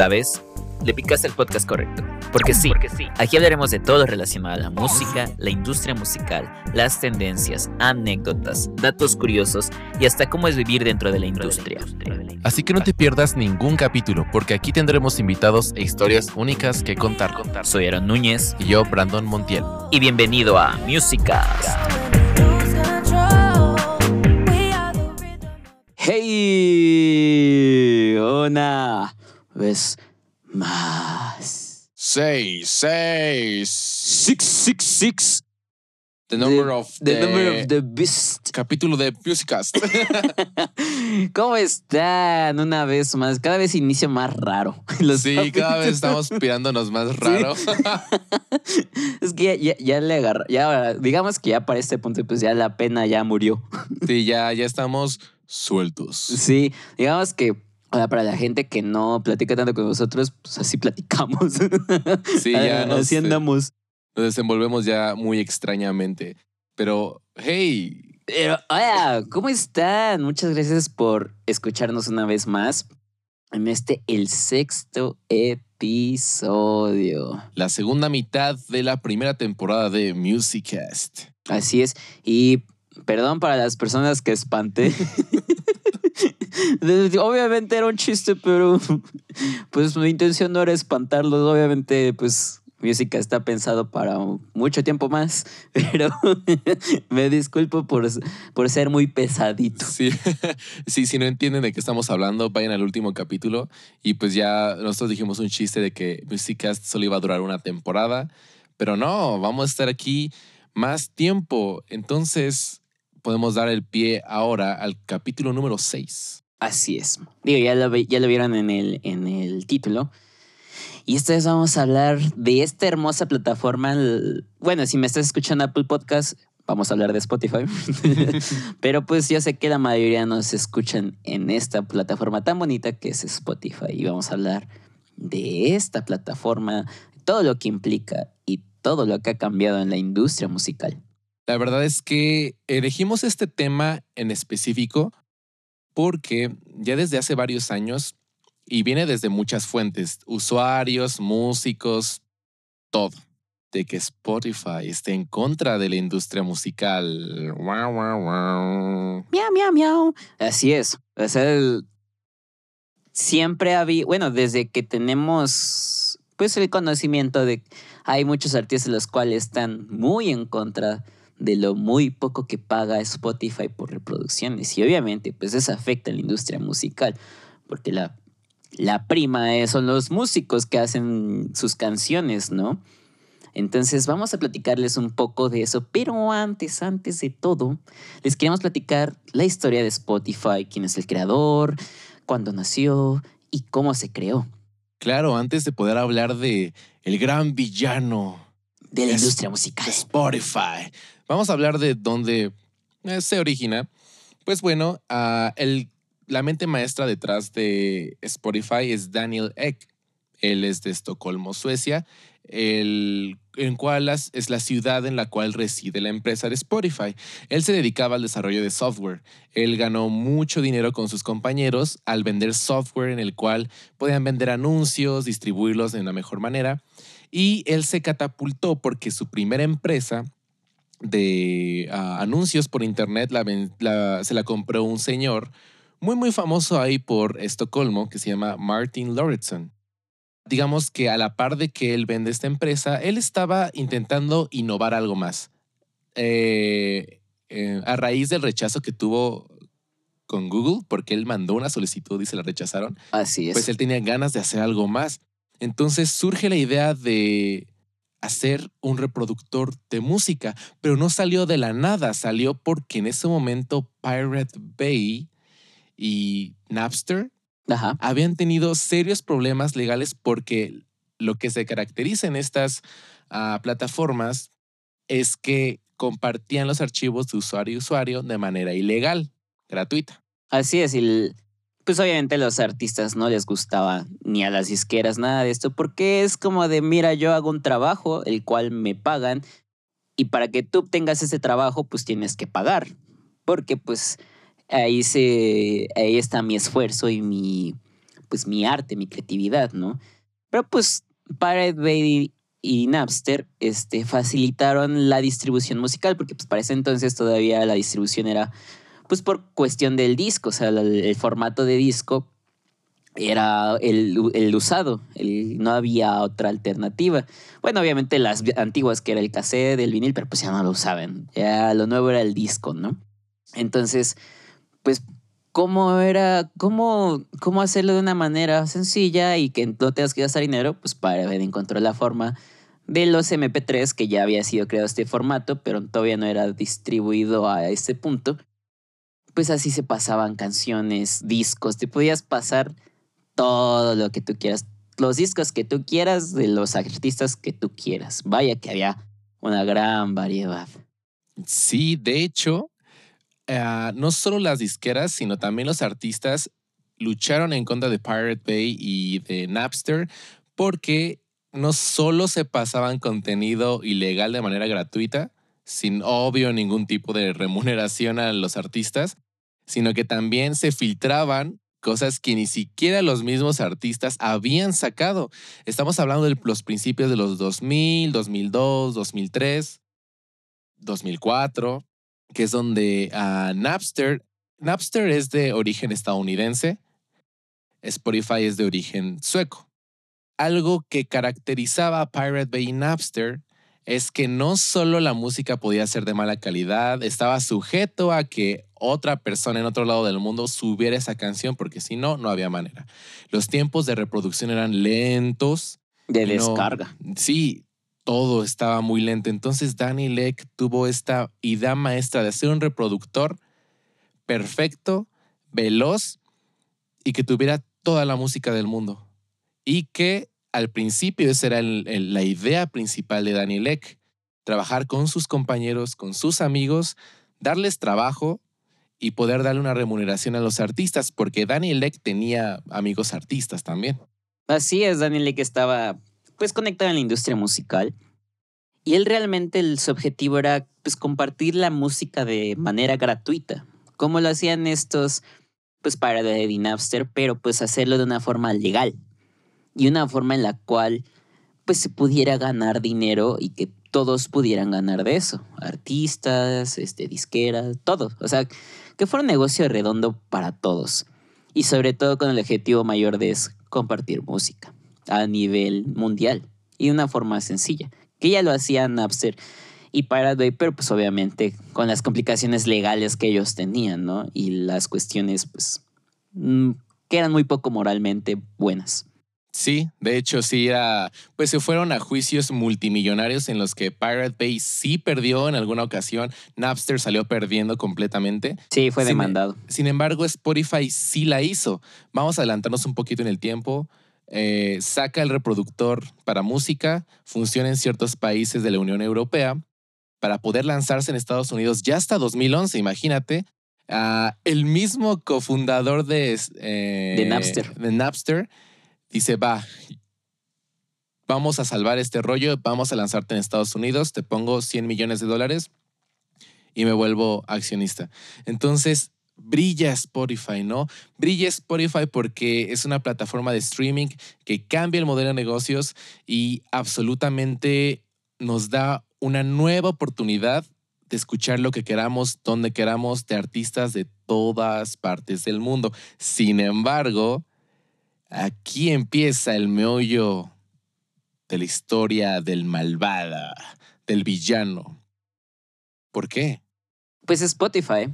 ¿Sabes? Le picaste el podcast correcto. Porque sí, Porque sí, aquí hablaremos de todo relacionado a la música, la industria musical, las tendencias, anécdotas, datos curiosos y hasta cómo es vivir dentro de la industria. Así que no te pierdas ningún capítulo, porque aquí tendremos invitados e historias únicas que contar. Soy Aaron Núñez y yo, Brandon Montiel. Y bienvenido a Musicast. Hey, una vez más. Seis, seis. Six, six, six. The number of the, number of the beast. Capítulo de Musicast. ¿Cómo están? Una vez más. Cada vez inicio más raro. sí, cada vez estamos pirándonos más raro. es que ya, ya, le agarró. Ya, digamos que ya para este punto, pues ya la pena ya murió. sí, ya, ya estamos sueltos. Sí, digamos que para la gente que no platica tanto con nosotros, pues así platicamos. Sí, ya nos, así andamos. Nos desenvolvemos ya muy extrañamente. Pero, hey. Pero, hola, ¿cómo están? Muchas gracias por escucharnos una vez más en este, el sexto episodio. La segunda mitad de la primera temporada de Musicast. Así es. Y perdón para las personas que espanté. obviamente era un chiste, pero pues mi intención no era espantarlos. Obviamente, pues música está pensado para mucho tiempo más, pero me disculpo por, por ser muy pesadito. Sí. sí, si no entienden de qué estamos hablando, vayan al último capítulo y pues ya nosotros dijimos un chiste de que Musicast solo iba a durar una temporada, pero no, vamos a estar aquí más tiempo. Entonces, podemos dar el pie ahora al capítulo número 6. Así es. Digo, ya lo, ya lo vieron en el, título. Y esta vez vamos a hablar de esta hermosa plataforma. Bueno, si me estás escuchando Apple Podcast, vamos a hablar de Spotify. Pero pues yo sé que la mayoría nos escuchan en esta plataforma tan bonita que es Spotify. Y vamos a hablar de esta plataforma, todo lo que implica y todo lo que ha cambiado en la industria musical. La verdad es que elegimos este tema en específico porque ya desde hace varios años, y viene desde muchas fuentes, usuarios, músicos, todo, de que Spotify esté en contra de la industria musical. Wow, wow, wow. Miau, miau, miau. Así es. O sea, siempre había, bueno, desde que tenemos pues el conocimiento de hay muchos artistas los cuales están muy en contra de lo muy poco que paga Spotify por reproducciones. Y obviamente, pues eso afecta a la industria musical, porque la, la prima son los músicos que hacen sus canciones, ¿no? Entonces vamos a platicarles un poco de eso, pero antes, antes de todo, les queremos platicar la historia de Spotify, quién es el creador, cuándo nació y cómo se creó. Claro, antes de poder hablar de el gran villano de la industria musical. Spotify. Vamos a hablar de dónde se origina. Pues bueno, ah, el, la mente maestra detrás de Spotify es Daniel Ek. Él es de Estocolmo, Suecia, el, en cual es la ciudad en la cual reside la empresa de Spotify. Él se dedicaba al desarrollo de software. Él ganó mucho dinero con sus compañeros al vender software en el cual podían vender anuncios, distribuirlos de una mejor manera. Y él se catapultó porque su primera empresa de ah, anuncios por internet se la compró un señor muy, muy famoso ahí por Estocolmo que se llama Martin Lauritsen. Digamos que a la par de que él vende esta empresa, él estaba intentando innovar algo más. Eh, eh, a raíz del rechazo que tuvo con Google, porque él mandó una solicitud y se la rechazaron. Así es. Pues él tenía ganas de hacer algo más. Entonces surge la idea de hacer un reproductor de música, pero no salió de la nada, salió porque en ese momento Pirate Bay y Napster habían tenido serios problemas legales porque lo que se caracteriza en estas ah, plataformas es que compartían los archivos de usuario y usuario de manera ilegal, gratuita. Así es, y pues obviamente los artistas no les gustaba ni a las disqueras nada de esto, porque es como de, mira, yo hago un trabajo, el cual me pagan, y para que tú tengas ese trabajo, pues tienes que pagar, porque pues ahí, se, ahí está mi esfuerzo y mi pues mi arte, mi creatividad, ¿no? Pero pues Pirate Bay y Napster este, facilitaron la distribución musical, porque pues para ese entonces todavía la distribución era pues por cuestión del disco, o sea, el, formato de disco era el, usado, no había otra alternativa. Bueno, obviamente las antiguas que era el cassette, el vinil, pero pues ya no lo usaban, ya lo nuevo era el disco, ¿no? Entonces, pues cómo era, cómo, cómo hacerlo de una manera sencilla y que no tengas que gastar dinero, pues para ver encontró la forma de los MP3 que ya había sido creado este formato, pero todavía no era distribuido a este punto. Pues así se pasaban canciones, discos, te podías pasar todo lo que tú quieras, los discos que tú quieras de los artistas que tú quieras. Vaya que había una gran variedad. Sí, de hecho, Ah, no solo las disqueras, sino también los artistas lucharon en contra de Pirate Bay y de Napster porque no solo se pasaban contenido ilegal de manera gratuita, sin obvio ningún tipo de remuneración a los artistas, sino que también se filtraban cosas que ni siquiera los mismos artistas habían sacado. Estamos hablando de los principios de los 2000, 2002, 2003, 2004 que es donde uh, Napster, Napster es de origen estadounidense, Spotify es de origen sueco. Algo que caracterizaba a Pirate Bay y Napster es que no solo la música podía ser de mala calidad, estaba sujeto a que otra persona en otro lado del mundo subiera esa canción, porque si no, no había manera. Los tiempos de reproducción eran lentos. De descarga. sí, todo estaba muy lento. Entonces Danny Leck tuvo esta idea maestra de hacer un reproductor perfecto, veloz y que tuviera toda la música del mundo. Y que al principio esa era la idea principal de Danny Leck, trabajar con sus compañeros, con sus amigos, darles trabajo y poder darle una remuneración a los artistas, porque Danny Leck tenía amigos artistas también. Así es, Danny Leck estaba pues conectado en la industria musical. Y él realmente su objetivo era pues compartir la música de manera gratuita, como lo hacían estos pues para de Napster, pero pues hacerlo de una forma legal y una forma en la cual pues se pudiera ganar dinero y que todos pudieran ganar de eso, artistas, este disqueras, todo, o sea, que fuera un negocio redondo para todos y sobre todo con el objetivo mayor de compartir música a nivel mundial y de una forma sencilla, que ya lo hacía Napster y Bay, pero pues obviamente con las complicaciones legales que ellos tenían, ¿no? Y las cuestiones, pues, mm, que eran muy poco moralmente buenas. Sí, de hecho sí pues se fueron a juicios multimillonarios en los que Pirate Bay sí perdió en alguna ocasión, Napster salió perdiendo completamente. Sí, fue demandado. sin embargo, Spotify sí la hizo. Vamos a adelantarnos un poquito en el tiempo. Eh, saca el reproductor para música, funciona en ciertos países de la Unión Europea, para poder lanzarse en Estados Unidos ya hasta 2011, imagínate. el mismo cofundador de, eh, de, Napster. de Napster dice, va, vamos a salvar este rollo, vamos a lanzarte en Estados Unidos, te pongo 100 millones de dólares y me vuelvo accionista. Entonces, brilla Spotify, ¿no? Brilla Spotify porque es una plataforma de streaming que cambia el modelo de negocios y absolutamente nos da una nueva oportunidad de escuchar lo que queramos, donde queramos, de artistas de todas partes del mundo. Sin embargo, aquí empieza el meollo de la historia del malvada, del villano. ¿Por qué? Pues Spotify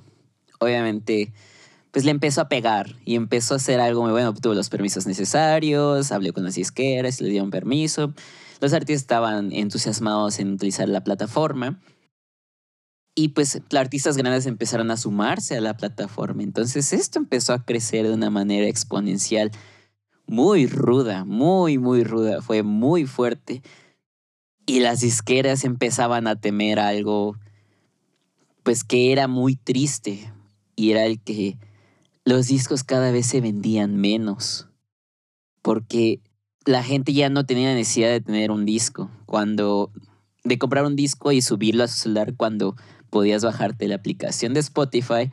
obviamente, pues le empezó a pegar y empezó a hacer algo muy bueno. Obtuvo los permisos necesarios, habló con las disqueras, le dieron permiso. Los artistas estaban entusiasmados en utilizar la plataforma. Y pues artistas grandes empezaron a sumarse a la plataforma. Entonces esto empezó a crecer de una manera exponencial muy ruda, muy, muy ruda. Fue muy fuerte. Y las disqueras empezaban a temer algo, pues que era muy triste, y era el que los discos cada vez se vendían menos porque la gente ya no tenía necesidad de tener un disco cuando de comprar un disco y subirlo a su celular cuando podías bajarte la aplicación de Spotify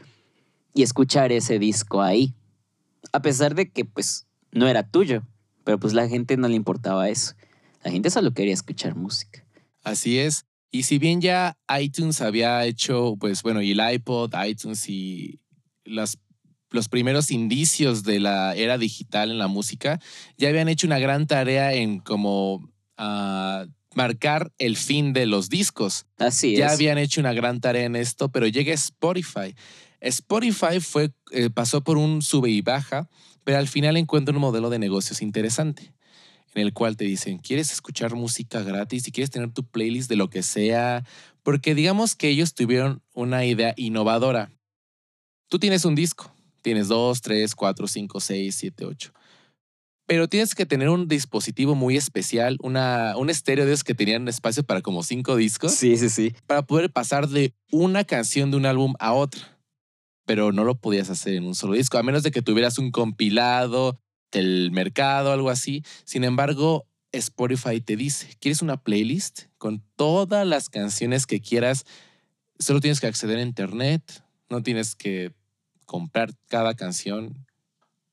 y escuchar ese disco ahí. A pesar de que pues no era tuyo, pero pues la gente no le importaba eso. La gente solo quería escuchar música. Así es. Y si bien ya iTunes había hecho, pues bueno, y el iPod, iTunes y las, los primeros indicios de la era digital en la música, ya habían hecho una gran tarea en como ah, marcar el fin de los discos. Así ya es. habían hecho una gran tarea en esto, pero llega Spotify. Spotify fue, eh, pasó por un sube y baja, pero al final encuentra un modelo de negocios interesante, en el cual te dicen, ¿quieres escuchar música gratis? y quieres tener tu playlist de lo que sea, porque digamos que ellos tuvieron una idea innovadora. Tú tienes un disco, tienes dos, tres, cuatro, cinco, seis, siete, ocho. Pero tienes que tener un dispositivo muy especial, una, un estéreo de esos que tenían espacio para como cinco discos Sí, sí, sí. para poder pasar de una canción de un álbum a otra. Pero no lo podías hacer en un solo disco, a menos de que tuvieras un compilado del mercado, algo así. Sin embargo, Spotify te dice, ¿quieres una playlist con todas las canciones que quieras? Solo tienes que acceder a internet, no tienes que comprar cada canción.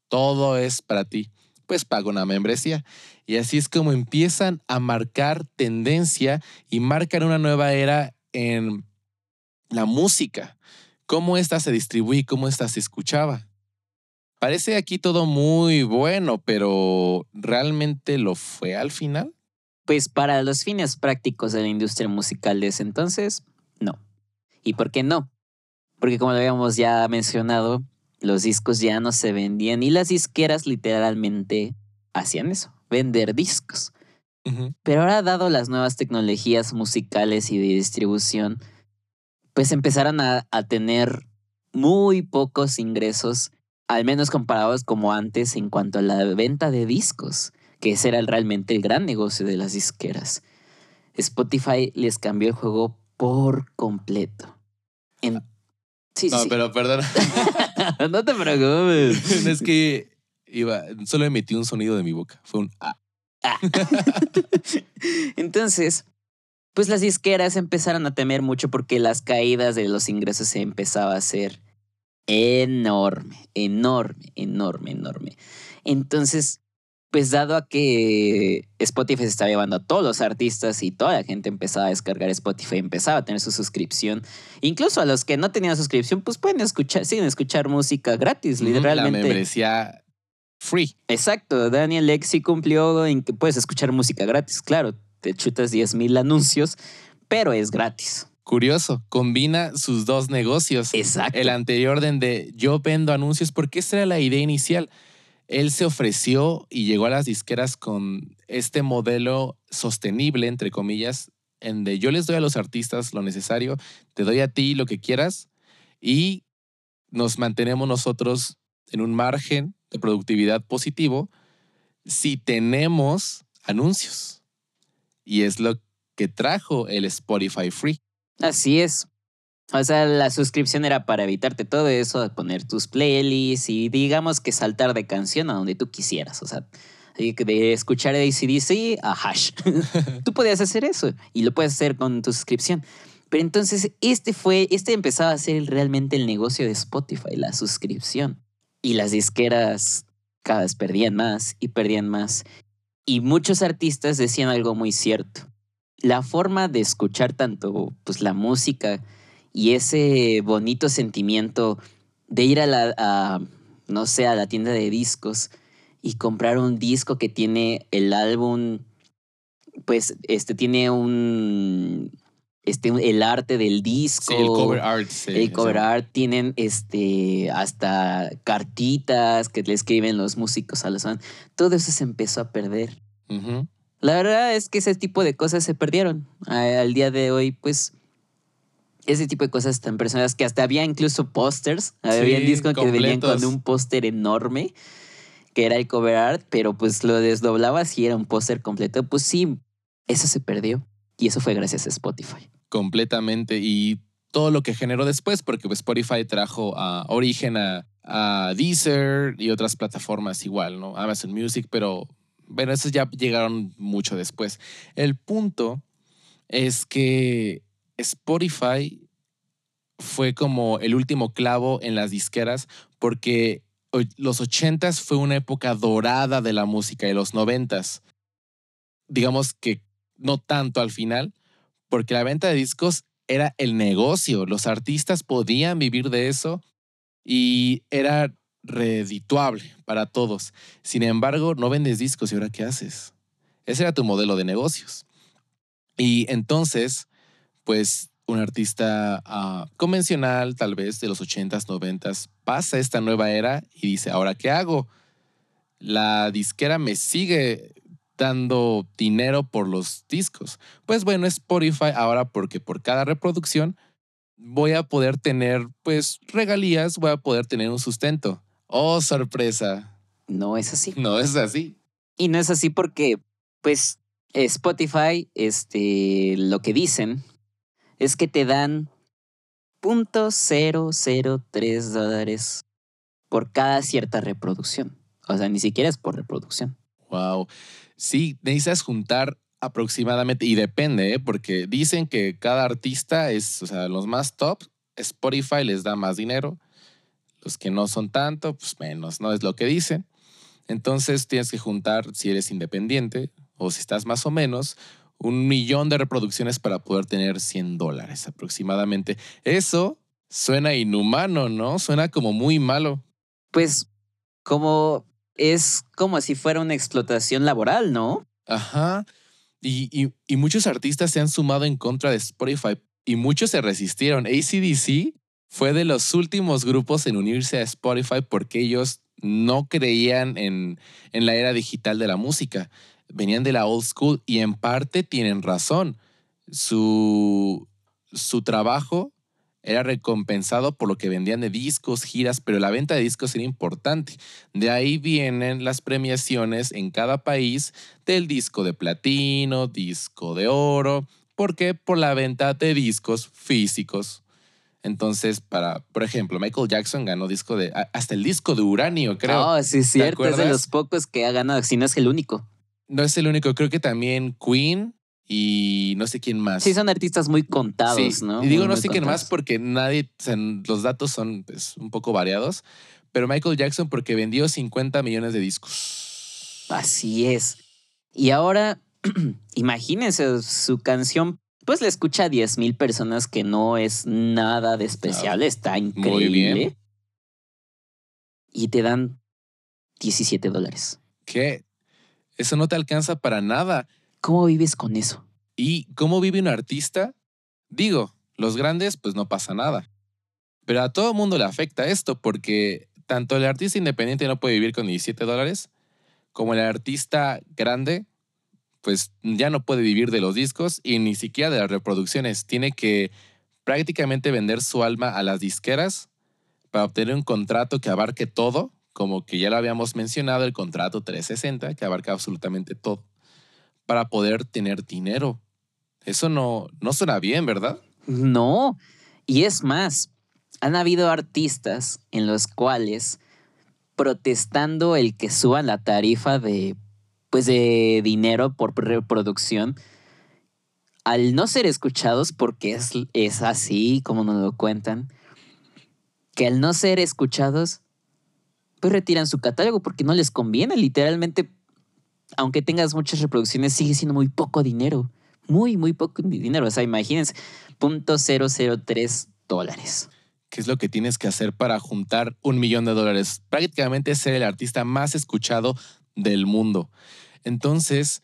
Todo es para ti. Pues paga una membresía. Y así es como empiezan a marcar tendencia y marcan una nueva era en la música. Cómo esta se distribuye y cómo esta se escuchaba. Parece aquí todo muy bueno, pero ¿realmente lo fue al final? Pues para los fines prácticos de la industria musical de ese entonces, no. ¿Y por qué no? Porque como lo habíamos ya mencionado, los discos ya no se vendían y las disqueras literalmente hacían eso, vender discos. Pero ahora, dado las nuevas tecnologías musicales y de distribución, pues empezaron a, a tener muy pocos ingresos, al menos comparados como antes en cuanto a la venta de discos, que ese era realmente el gran negocio de las disqueras. Spotify les cambió el juego por completo. En- Sí, sí, No, sí. pero perdón. no te preocupes. es que iba, solo emití un sonido de mi boca. Fue un ah. Entonces, pues las disqueras empezaron a temer mucho porque las caídas de los ingresos se empezaba a hacer enorme, enorme, enorme, enorme. Entonces, pues dado a que Spotify se estaba llevando a todos los artistas y toda la gente empezaba a descargar Spotify, empezaba a tener su suscripción, incluso a los que no tenían suscripción, pues pueden escuchar, siguen escuchar música gratis, La literalmente. membresía free. Exacto, Daniel Lexi cumplió en que puedes escuchar música gratis, claro, te chutas 10 mil anuncios, pero es gratis. Curioso, combina sus dos negocios. Exacto. El anterior de yo vendo anuncios, porque esa era la idea inicial. Él se ofreció y llegó a las disqueras con este modelo sostenible, entre comillas, en de yo les doy a los artistas lo necesario, te doy a ti lo que quieras y nos mantenemos nosotros en un margen de productividad positivo si tenemos anuncios. Y es lo que trajo el Spotify Free. Así es. O sea, la suscripción era para evitarte todo eso, poner tus playlists y digamos que saltar de canción a donde tú quisieras. O sea, de de escuchar ACDC a Hash. tú podías hacer eso y lo puedes hacer con tu suscripción. Pero entonces este fue, este empezaba a ser realmente el negocio de Spotify, la suscripción. Y las disqueras cada vez perdían más y perdían más. Y muchos artistas decían algo muy cierto. La forma de escuchar tanto pues, la música y ese bonito sentimiento de ir a la, no sé, a la tienda de discos y comprar un disco que tiene el álbum, pues este tiene un, este, el arte del disco. Sí, el cover art. sí, El cover sea, art tienen este, hasta cartitas que le escriben los músicos a los fans. Todo eso se empezó a perder. ujú. La verdad es que ese tipo de cosas se perdieron. Al día de hoy, pues, ese tipo de cosas tan personales que hasta había incluso pósters. Había Sí, discos que venían con un póster enorme, que era el cover art, pero pues lo desdoblabas y era un póster completo. Pues sí, eso se perdió. Y eso fue gracias a Spotify. Completamente. Y todo lo que generó después, porque pues, Spotify trajo a origen a, Deezer y otras plataformas igual, ¿no? Amazon Music, pero bueno, esos ya llegaron mucho después. El punto es que Spotify fue como el último clavo en las disqueras porque los 80s fue una época dorada de la música y los 90s. Digamos que no tanto al final, porque la venta de discos era el negocio. Los artistas podían vivir de eso y era redituable para todos. Sin embargo, no vendes discos y ahora qué haces? Ese era tu modelo de negocios. Y entonces, pues un artista ah, convencional, tal vez de los 80s, 90s, pasa esta nueva era y dice, ¿ahora qué hago? La disquera me sigue dando dinero por los discos. Pues bueno, Spotify ahora porque por cada reproducción voy a poder tener pues regalías, voy a poder tener un sustento. Oh, sorpresa. No es así. No es así. Y no es así porque, pues, Spotify, este, lo que dicen es que te dan .003 dólares por cada cierta reproducción. O sea, ni siquiera es por reproducción. Wow. Sí, necesitas juntar aproximadamente, y depende, ¿eh? porque dicen que cada artista es, o sea, los más top, Spotify les da más dinero, los que no son tanto, pues menos, ¿no? Es lo que dicen. Entonces tienes que juntar, si eres independiente o si estás más o menos, un millón de reproducciones para poder tener 100 dólares aproximadamente. Eso suena inhumano, ¿no? Suena como muy malo. Pues, como es como si fuera una explotación laboral, ¿no? Ajá. Y, y- muchos artistas se han sumado en contra de Spotify y muchos se resistieron. ACDC fue de los últimos grupos en unirse a Spotify porque ellos no creían en, en la era digital de la música. Venían de la old school y en parte tienen razón. Su, su trabajo era recompensado por lo que vendían de discos, giras, pero la venta de discos era importante. De ahí vienen las premiaciones en cada país del disco de platino, disco de oro. ¿Por qué? Por la venta de discos físicos. Entonces, para, por ejemplo, Michael Jackson ganó disco de, hasta el disco de uranio, creo. Oh, sí, es cierto. Es de los pocos que ha ganado, si no es el único. No es el único, creo que también Queen y no sé quién más. Sí, son artistas muy contados, Sí, ¿no? Y digo Muy, no muy sé quién más porque nadie, o sea, los datos son pues, un poco variados, pero Michael Jackson porque vendió 50 millones de discos. Así es. Y ahora, imagínense, su canción, pues la escucha a 10 mil personas, que no es nada de especial, está increíble. bien. Y te dan 17 dólares. ¿Qué? Eso no te alcanza para nada. ¿Cómo vives con eso? ¿Y cómo vive un artista? Digo, los grandes, pues no pasa nada. Pero a todo mundo le afecta esto porque tanto el artista independiente no puede vivir con 17 dólares, como el artista grande, pues ya no puede vivir de los discos y ni siquiera de las reproducciones. Tiene que prácticamente vender su alma a las disqueras para obtener un contrato que abarque todo, como que ya lo habíamos mencionado, el contrato 360, que abarca absolutamente todo, para poder tener dinero. Eso no, no suena bien, ¿verdad? No. Y es más, han habido artistas en los cuales protestando el que suban la tarifa de pues de dinero por reproducción al no ser escuchados porque es, es así como nos lo cuentan que al no ser escuchados pues retiran su catálogo porque no les conviene literalmente aunque tengas muchas reproducciones sigue siendo muy poco dinero muy muy poco dinero o sea imagínense .003 dólares. ¿Qué es lo que tienes que hacer para juntar un millón de dólares? Prácticamente ser el artista más escuchado del mundo. Entonces,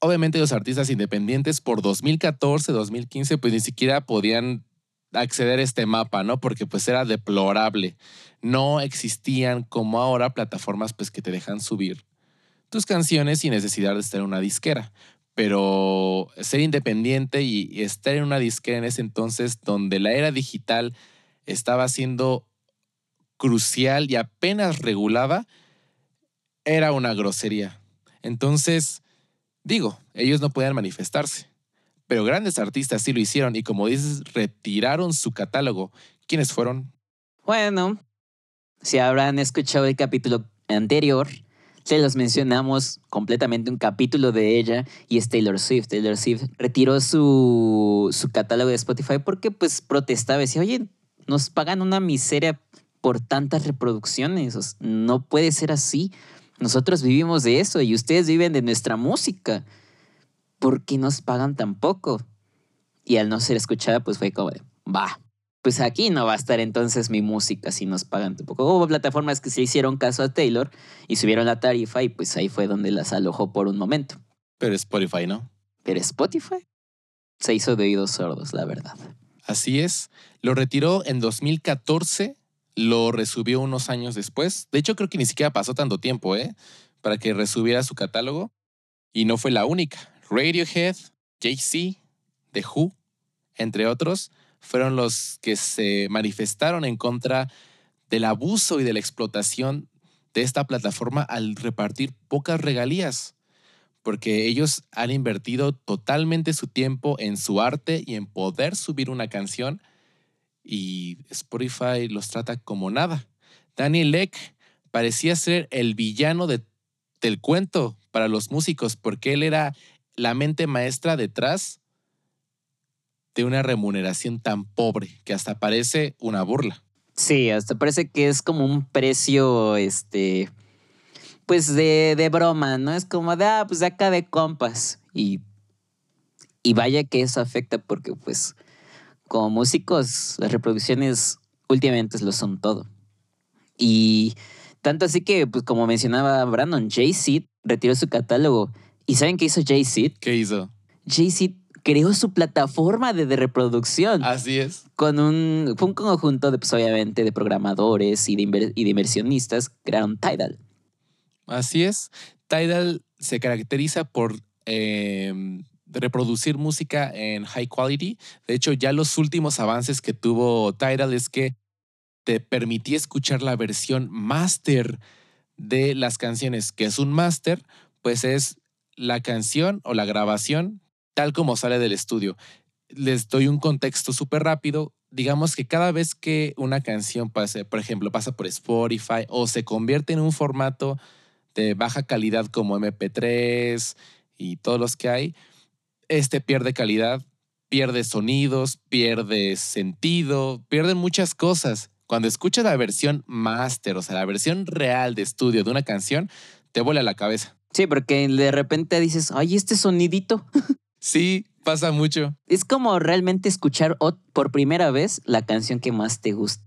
obviamente los artistas independientes por 2014, 2015, pues ni siquiera podían acceder a este mapa, ¿no? Porque pues era deplorable. No existían como ahora plataformas pues que te dejan subir tus canciones sin necesidad de estar en una disquera. Pero ser independiente y estar en una disquera en ese entonces donde la era digital estaba siendo crucial y apenas regulada, era una grosería. Entonces, digo, ellos no podían manifestarse, pero grandes artistas sí lo hicieron y como dices, retiraron su catálogo. ¿Quiénes fueron? Bueno, si habrán escuchado el capítulo anterior, se los mencionamos completamente un capítulo de ella y es Taylor Swift. Taylor Swift retiró su, su catálogo de Spotify porque pues protestaba, decía, oye, nos pagan una miseria por tantas reproducciones. no puede ser así. Nosotros vivimos de eso y ustedes viven de nuestra música. ¿Por qué nos pagan tan poco? Y al no ser escuchada, pues fue como va, pues aquí no va a estar entonces mi música si nos pagan tan poco. Hubo plataformas que se hicieron caso a Taylor y subieron la tarifa y pues ahí fue donde las alojó por un momento. Pero Spotify, ¿no? Pero Spotify se hizo de oídos sordos, la verdad. Así es. Lo retiró en 2014, lo resubió unos años después. De hecho, creo que ni siquiera pasó tanto tiempo, ¿eh? Para que resubiera su catálogo. Y no fue la única. Radiohead, Jay-Z, The Who, entre otros, fueron los que se manifestaron en contra del abuso y de la explotación de esta plataforma al repartir pocas regalías, porque ellos han invertido totalmente su tiempo en su arte y en poder subir una canción y Spotify los trata como nada. Daniel Leck parecía ser el villano del cuento para los músicos porque él era la mente maestra detrás de una remuneración tan pobre que hasta parece una burla. Sí, hasta parece que es como un precio, este, pues de, de broma, ¿no? Es como de, ah, pues de acá de compas. Y, y vaya que eso afecta porque, pues, como músicos, las reproducciones últimamente lo son todo. Y tanto así que, pues como mencionaba Brandon, Jay-Z retiró su catálogo ¿Y saben qué hizo Jay-Z? ¿Qué hizo? Jay-Z creó su plataforma de, reproducción. Así es. Con un, fue un conjunto de, pues, obviamente, de programadores y de, y de inversionistas crearon Tidal. Así es. Tidal se caracteriza por em, reproducir música en high quality. De hecho, ya los últimos avances que tuvo Tidal es que te permitía escuchar la versión master de las canciones, que es un master, pues es la canción o la grabación tal como sale del estudio. Les doy un contexto súper rápido. Digamos que cada vez que una canción pase, por ejemplo, pasa por Spotify o se convierte en un formato de baja calidad como MP3 y todos los que hay, este pierde calidad, pierde sonidos, pierde sentido, pierde muchas cosas. Cuando escuchas la versión master, o sea, la versión real de estudio de una canción, te vuela la cabeza. Sí, porque de repente dices, ay, este sonidito. Sí, pasa mucho. Es como realmente escuchar por primera vez la canción que más te gusta.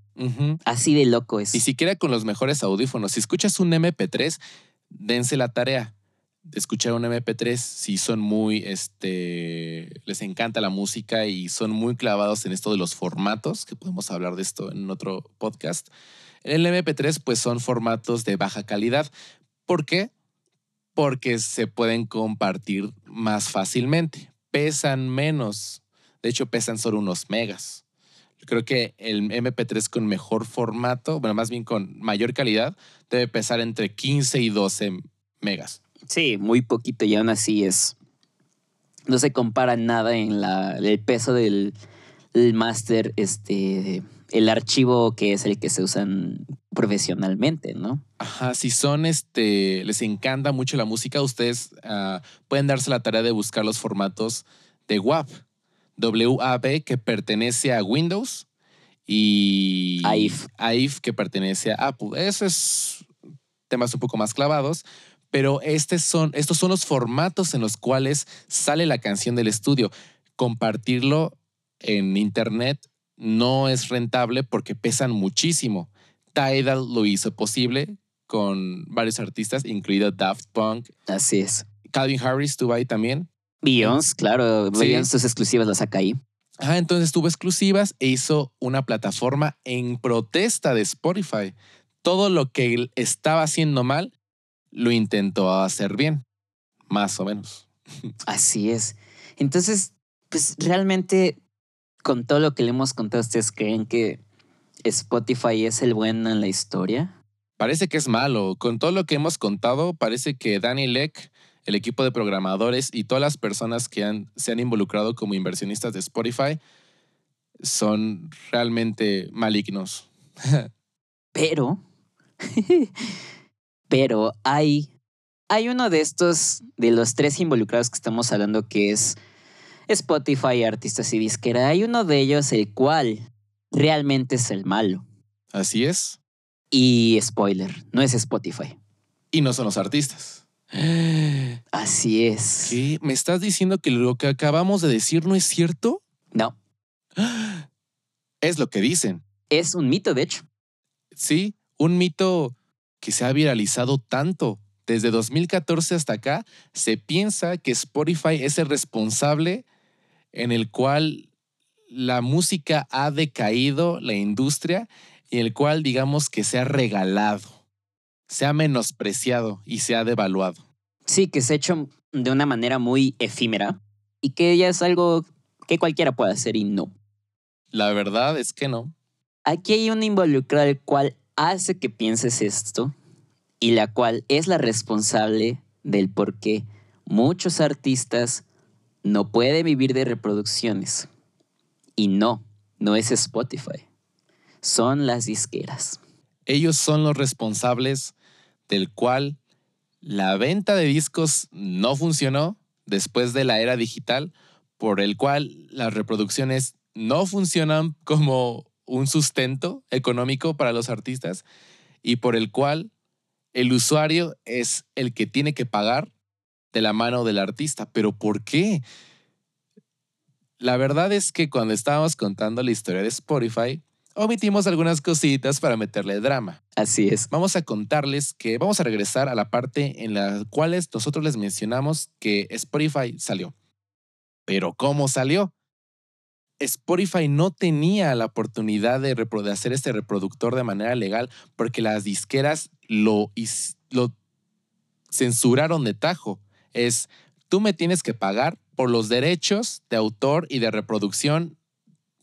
Así de loco es. Ni siquiera con los mejores audífonos. Si escuchas un MP3, dense la tarea de escuchar un MP3 si son muy, este, les encanta la música y son muy clavados en esto de los formatos, que podemos hablar de esto en otro podcast. En el MP3 pues son formatos de baja calidad. ¿Por qué? Porque se pueden compartir más fácilmente. Pesan menos. De hecho, pesan solo unos megas. Yo creo que el MP3 con mejor formato, bueno, más bien con mayor calidad, debe pesar entre 15 y 12 megas. Sí, muy poquito y aún así es. No se compara nada en la, el peso del el máster este, el archivo que es el que se usan profesionalmente, ¿no? Ajá, si son, este, les encanta mucho la música, ustedes ah, pueden darse la tarea de buscar los formatos de WAV, WAV que pertenece a Windows y AIF. AIF que pertenece a Apple. Esos temas un poco más clavados, pero este son, estos son los formatos en los cuales sale la canción del estudio. Compartirlo en internet no es rentable porque pesan muchísimo. Tidal lo hizo posible con varios artistas, incluido Daft Punk. Así es. Calvin Harris estuvo ahí también. Beyoncé, claro. Beyoncé sus exclusivas las saca ahí. Ah, entonces tuvo exclusivas e hizo una plataforma en protesta de Spotify. Todo lo que él estaba haciendo mal, lo intentó hacer bien. Más o menos. Así es. Entonces, pues realmente con todo lo que le hemos contado, ¿ustedes creen que Spotify es el bueno en la historia? Parece que es malo. Con todo lo que hemos contado, parece que Danny Leck, el equipo de programadores y todas las personas que se han involucrado como inversionistas de Spotify son realmente malignos. pero, pero hay, hay uno de estos, de los tres involucrados que estamos hablando, que es Spotify, artistas y disquera, hay uno de ellos el cual realmente es el malo. Así es. Y spoiler, no es Spotify. Y no son los artistas. Así es. ¿Qué? ¿Me estás diciendo que lo que acabamos de decir no es cierto? No, Es lo que dicen. es un mito, de hecho. Sí, un mito que se ha viralizado tanto. Desde 2014 hasta acá, se piensa que Spotify es el responsable en el cual la música ha decaído, la industria, y el cual digamos que se ha regalado, se ha menospreciado y se ha devaluado. Sí, que se ha hecho de una manera muy efímera y que ya es algo que cualquiera puede hacer y no. La verdad es que no. Aquí hay un involucrado el cual hace que pienses esto y la cual es la responsable del por qué muchos artistas no pueden vivir de reproducciones. Y no, no es Spotify. Son las disqueras. Ellos son los responsables del cual la venta de discos no funcionó después de la era digital, por el cual las reproducciones no funcionan como un sustento económico para los artistas y por el cual el usuario es el que tiene que pagar de la mano del artista. ¿Pero por qué? La verdad es que cuando estábamos contando la historia de Spotify, omitimos algunas cositas para meterle drama. Así es. Vamos a contarles que vamos a regresar a la parte en la cual nosotros les mencionamos que Spotify salió. Pero ¿cómo salió? Spotify no tenía la oportunidad de, de hacer este reproductor de manera legal porque las disqueras lo, lo censuraron de tajo. Es, tú me tienes que pagar por los derechos de autor y de reproducción.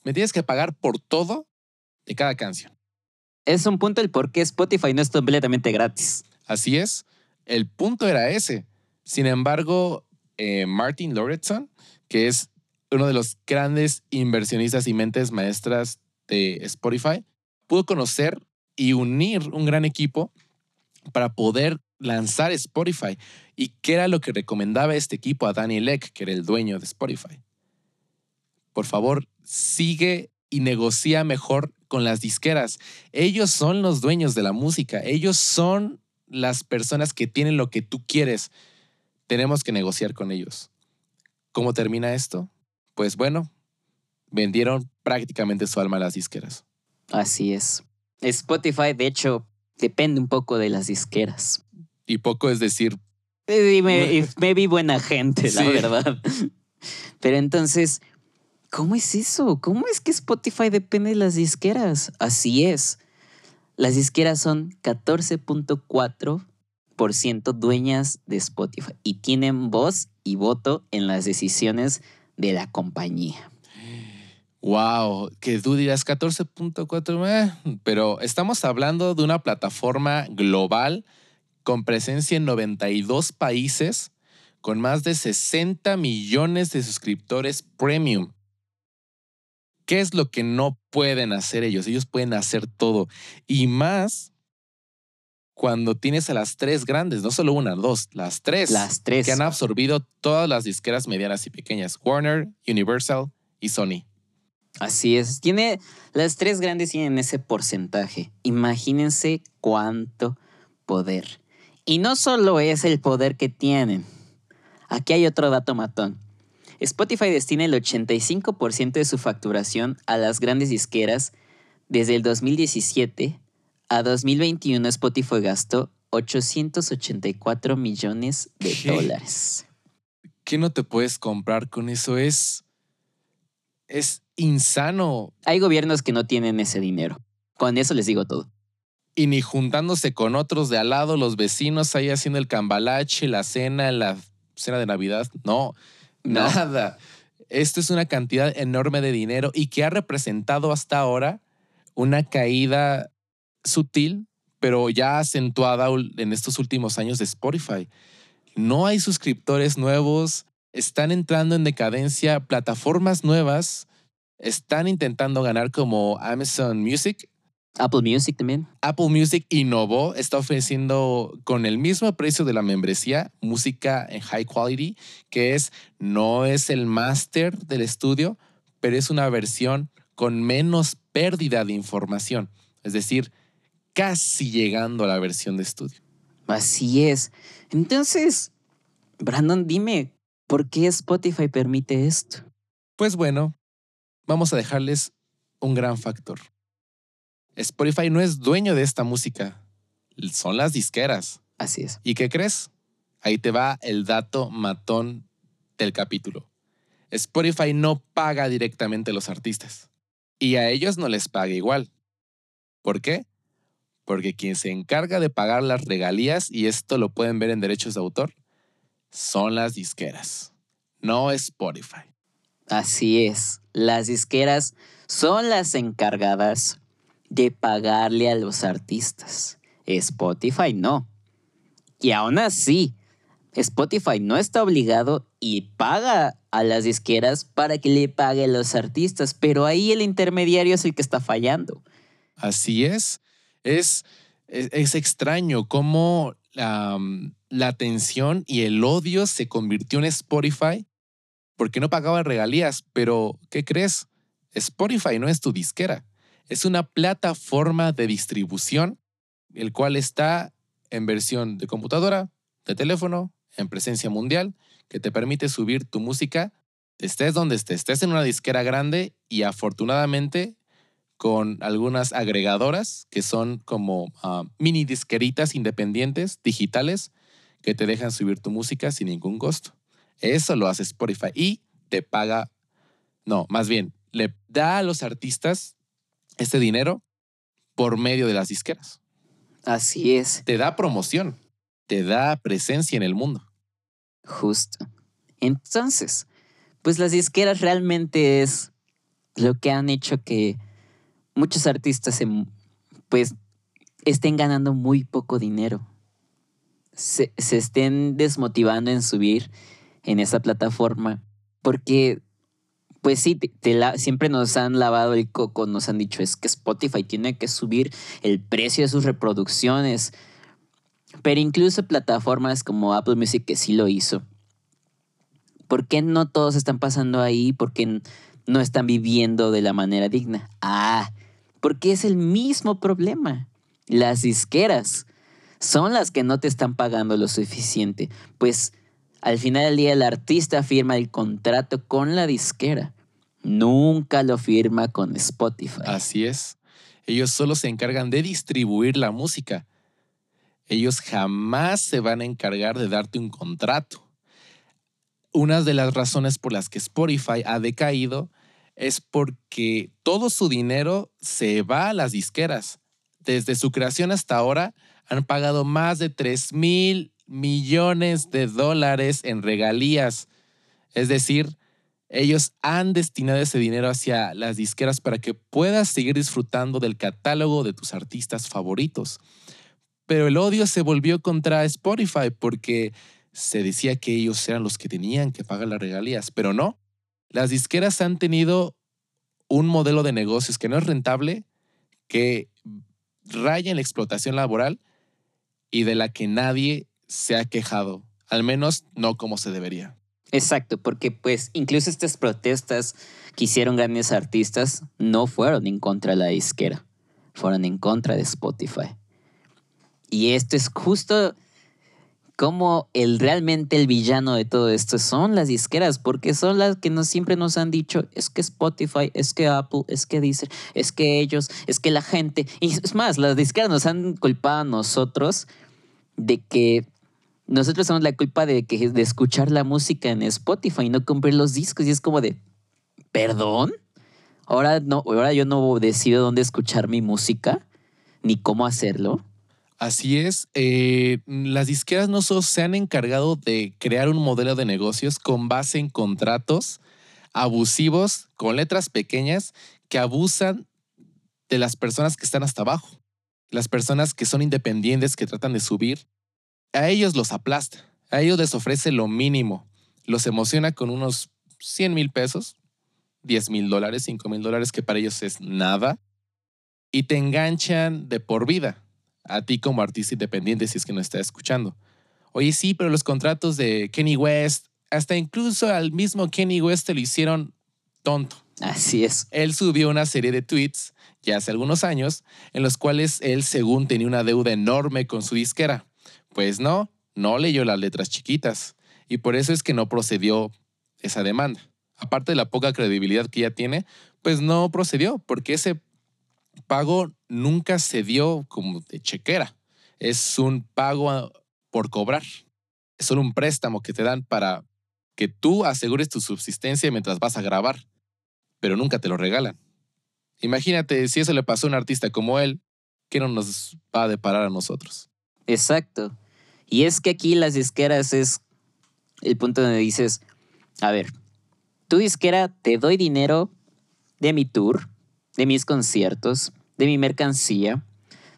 Me tienes que pagar por todo de cada canción. Es un punto el por qué Spotify no es completamente gratis. Así es, el punto era ese. Sin embargo, eh, Martin Lauritsen, que es uno de los grandes inversionistas y mentes maestras de Spotify, pudo conocer y unir un gran equipo para poder lanzar Spotify. ¿Y qué era lo que recomendaba este equipo a Danny Leck, que era el dueño de Spotify? Por favor, sigue y negocia mejor con las disqueras. Ellos son los dueños de la música. Ellos son las personas que tienen lo que tú quieres. Tenemos que negociar con ellos. ¿Cómo termina esto? Pues bueno, vendieron prácticamente su alma a las disqueras. Así es. Spotify, de hecho, depende un poco de las disqueras. Y poco es decir, Y me, vi buena gente, la Sí. verdad. Pero entonces, ¿cómo es eso? ¿Cómo es que Spotify depende de las disqueras? Así es. Las disqueras son 14.4% dueñas de Spotify y tienen voz y voto en las decisiones de la compañía. wow, que tú dirás 14.4, eh, pero estamos hablando de una plataforma global con presencia en 92 países, con más de 60 millones de suscriptores premium. ¿Qué es lo que no pueden hacer ellos? Ellos pueden hacer todo. Y más cuando tienes a las tres grandes, no solo una, dos, las tres, Las tres. que han absorbido todas las disqueras medianas y pequeñas, Warner, Universal y Sony. Así es. Tiene, las tres grandes tienen ese porcentaje. Imagínense cuánto poder. Y no solo es el poder que tienen. Aquí hay otro dato matón. Spotify destina el 85% de su facturación a las grandes disqueras. Desde el 2017 a 2021 Spotify gastó 884 millones de ¿Qué? dólares. ¿Qué no te puedes comprar con eso? Es, es insano. Hay gobiernos que no tienen ese dinero. Con eso les digo todo. Y ni juntándose con otros de al lado, los vecinos ahí haciendo el cambalache, la cena, la cena de Navidad. No, No. nada. Esto es una cantidad enorme de dinero y que ha representado hasta ahora una caída sutil, pero ya acentuada en estos últimos años de Spotify. No hay suscriptores nuevos, están entrando en decadencia, plataformas nuevas están intentando ganar como Amazon Music. Apple Music también. Apple Music innovó, está ofreciendo con el mismo precio de la membresía música en high quality, que es no es el máster del estudio, pero es una versión con menos pérdida de información. Es decir, casi llegando a la versión de estudio. Así es. Entonces, Brandon, dime, ¿por qué Spotify permite esto? Pues bueno, vamos a dejarles un gran factor. Spotify no es dueño de esta música, son las disqueras. Así es. ¿Y qué crees? Ahí te va el dato matón del capítulo. Spotify no paga directamente a los artistas. Y a ellos no les paga igual. ¿Por qué? Porque quien se encarga de pagar las regalías, y esto lo pueden ver en derechos de autor, son las disqueras, no Spotify. Así es, las disqueras son las encargadas de pagarle a los artistas. Spotify no. Y aún así, Spotify no está obligado y paga a las disqueras para que le pague a los artistas, pero ahí el intermediario es el que está fallando. Así es. Es, es, extraño cómo la atención y el odio se convirtió en Spotify porque no pagaba regalías, pero ¿qué crees? Spotify no es tu disquera, es una plataforma de distribución, el cual está en versión de computadora, de teléfono, en presencia mundial, que te permite subir tu música, estés donde estés, estés en una disquera grande y afortunadamente con algunas agregadoras que son como ah, mini disqueritas independientes, digitales, que te dejan subir tu música sin ningún costo. Eso lo hace Spotify y te paga, no, más bien, le da a los artistas este dinero por medio de las disqueras. Así es. Te da promoción, te da presencia en el mundo. Justo. Entonces, pues las disqueras realmente es lo que han hecho que muchos artistas pues estén ganando muy poco dinero. Se, estén desmotivando en subir en esa plataforma porque pues sí, siempre nos han lavado el coco, nos han dicho es que Spotify tiene que subir el precio de sus reproducciones, pero incluso plataformas como Apple Music que sí lo hizo. ¿Por qué no todos están pasando ahí? ¿Por qué no están viviendo de la manera digna? Ah, porque es el mismo problema. Las disqueras son las que no te están pagando lo suficiente, pues al final del día el artista firma el contrato con la disquera, nunca lo firma con Spotify. Así es. Ellos solo se encargan de distribuir la música. Ellos jamás se van a encargar de darte un contrato. Una de las razones por las que Spotify ha decaído es porque todo su dinero se va a las disqueras. Desde su creación hasta ahora han pagado más de 3 mil millones de dólares en regalías. Es decir, ellos han destinado ese dinero hacia las disqueras para que puedas seguir disfrutando del catálogo de tus artistas favoritos. Pero el odio se volvió contra Spotify porque se decía que ellos eran los que tenían que pagar las regalías, pero no. Las disqueras han tenido un modelo de negocios que no es rentable, que raya en la explotación laboral y de la que nadie se ha quejado, al menos no como se debería. Exacto, porque pues incluso estas protestas que hicieron grandes artistas no fueron en contra de la disquera, fueron en contra de Spotify. Y esto es justo como el realmente el villano de todo esto son las disqueras, porque son las que nos, siempre nos han dicho, es que Spotify, es que Apple, es que Deezer, es que ellos, es que la gente. Y es más, las disqueras nos han culpado a nosotros de que nosotros somos la culpa de, que, de escuchar la música en Spotify y no comprar los discos. Y es como de, ¿perdón? Ahora, no, ahora yo no decido dónde escuchar mi música, ni cómo hacerlo. Así es. Eh, las disqueras no solo se han encargado de crear un modelo de negocios con base en contratos abusivos con letras pequeñas que abusan de las personas que están hasta abajo. Las personas que son independientes, que tratan de subir, a ellos los aplasta. A ellos les ofrece lo mínimo. Los emociona con unos 100 mil pesos, 10 mil dólares, 5 mil dólares, que para ellos es nada. Y te enganchan de por vida a ti como artista independiente si es que no estás escuchando. Oye, sí, pero los contratos de Kenny West, hasta incluso al mismo Kenny West te lo hicieron tonto. Así es. Él subió una serie de tweets ya hace algunos años, en los cuales él según tenía una deuda enorme con su disquera. Pues no, no leyó las letras chiquitas y por eso es que no procedió esa demanda. Aparte de la poca credibilidad que ya tiene, pues no procedió porque ese pago nunca se dio como de chequera. Es un pago por cobrar. Es solo un préstamo que te dan para que tú asegures tu subsistencia mientras vas a grabar, pero nunca te lo regalan. Imagínate si eso le pasó a un artista como él, ¿qué no nos va a deparar a nosotros? Exacto. Y es que aquí las disqueras es el punto donde dices, a ver, tu disquera te doy dinero de mi tour, de mis conciertos, de mi mercancía,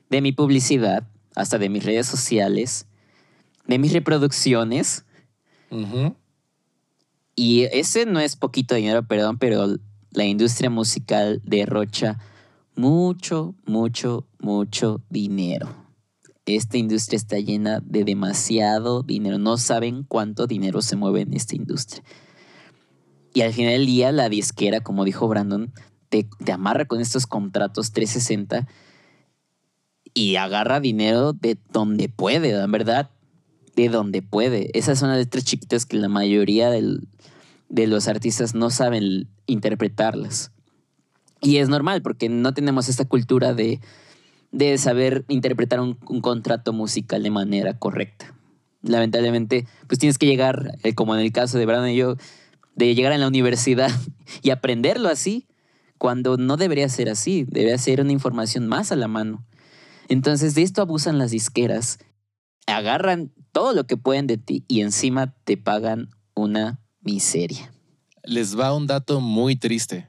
de mi publicidad, hasta de mis redes sociales, de mis reproducciones. Y ese no es poquito dinero, perdón, pero la industria musical derrocha mucho, mucho, mucho dinero. Esta industria está llena de demasiado dinero. No saben cuánto dinero se mueve en esta industria. Y al final del día, la disquera, como dijo Brandon, te, amarra con estos contratos 360 y agarra dinero de donde puede, en verdad, de donde puede. Esas son las letras chiquitas que la mayoría de los artistas no saben interpretarlas. Y es normal porque no tenemos esta cultura de, de saber interpretar un, contrato musical de manera correcta. Lamentablemente, pues tienes que llegar, eh, como en el caso de Brandon y yo, de llegar a la universidad y aprenderlo así, cuando no debería ser así, debería ser una información más a la mano. Entonces de esto abusan las disqueras, agarran todo lo que pueden de ti y encima te pagan una miseria. Les va un dato muy triste.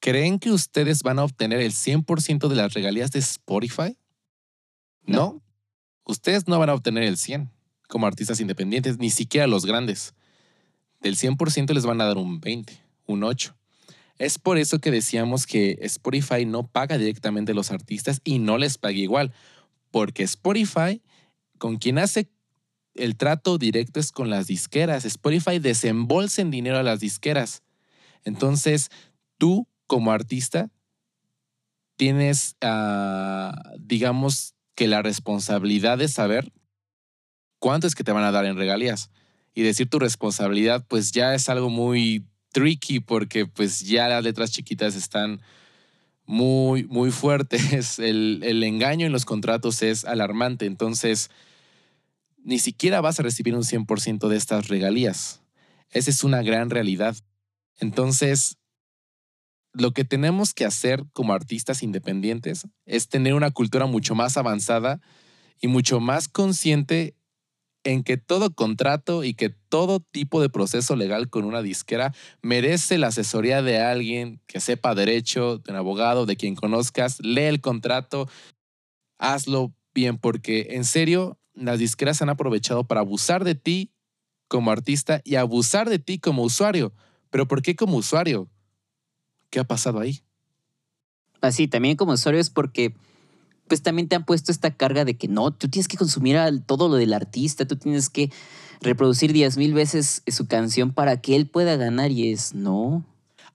¿Creen que ustedes van a obtener el 100% de las regalías de Spotify? No. Ustedes no van a obtener el 100 como artistas independientes, ni siquiera los grandes. Del 100% les van a dar un 20, un 8. Es por eso que decíamos que Spotify no paga directamente a los artistas y no les paga igual, porque Spotify, con quien hace el trato directo es con las disqueras. Spotify desembolsa en dinero a las disqueras. Entonces, tú como artista tienes, ah, digamos, que la responsabilidad de saber cuánto es que te van a dar en regalías y decir tu responsabilidad, pues ya es algo muy tricky porque pues ya las letras chiquitas están muy, muy fuertes. El, el engaño en los contratos es alarmante. Entonces, ni siquiera vas a recibir un 100% de estas regalías. Esa es una gran realidad. Entonces, lo que tenemos que hacer como artistas independientes es tener una cultura mucho más avanzada y mucho más consciente en que todo contrato y que todo tipo de proceso legal con una disquera merece la asesoría de alguien que sepa derecho, de un abogado, de quien conozcas, lee el contrato, hazlo bien, porque en serio, las disqueras han aprovechado para abusar de ti como artista y abusar de ti como usuario. Pero ¿por qué como usuario? ¿Qué ha pasado ahí? Así, también como usuario es porque pues también te han puesto esta carga de que no, tú tienes que consumir todo lo del artista, tú tienes que reproducir diez mil veces su canción para que él pueda ganar y es no.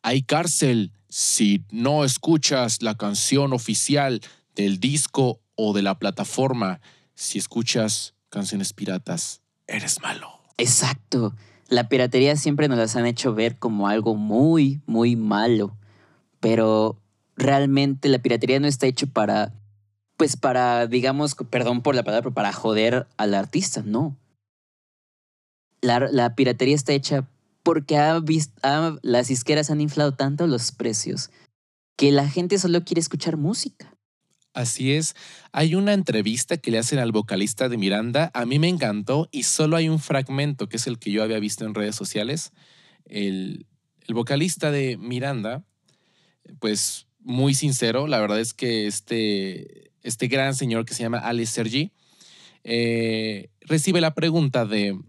Hay cárcel si no escuchas la canción oficial del disco o de la plataforma. Si escuchas canciones piratas, eres malo. Exacto. La piratería siempre nos las han hecho ver como algo muy, muy malo. Pero realmente la piratería no está hecho para pues para, digamos, perdón por la palabra, pero para joder al artista, no. La, piratería está hecha porque ha las isqueras han inflado tanto los precios que la gente solo quiere escuchar música. Así es. Hay una entrevista que le hacen al vocalista de Miranda. A mí me encantó y solo hay un fragmento que es el que yo había visto en redes sociales. El, el vocalista de Miranda, pues muy sincero, la verdad es que este, este gran señor que se llama Alex Sergi, eh, recibe la pregunta de,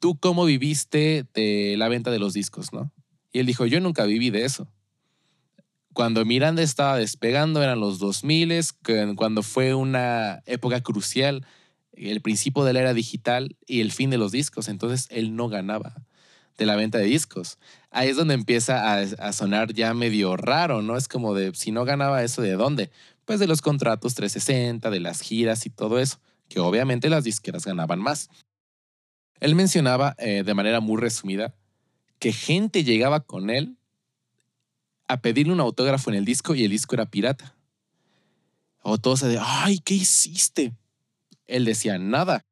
¿tú cómo viviste de la venta de los discos? ¿no? Y él dijo, yo nunca viví de eso. Cuando Miranda estaba despegando eran los 2000, cuando fue una época crucial, el principio de la era digital y el fin de los discos, entonces él no ganaba de la venta de discos. Ahí es donde empieza a, sonar ya medio raro, ¿no? Es como de, si no ganaba eso, ¿de dónde? Pues de los contratos 360, de las giras y todo eso, que obviamente las disqueras ganaban más. Él mencionaba eh, de manera muy resumida que gente llegaba con él a pedirle un autógrafo en el disco y el disco era pirata. O todos se de, ay, ¿qué hiciste? Él decía, nada.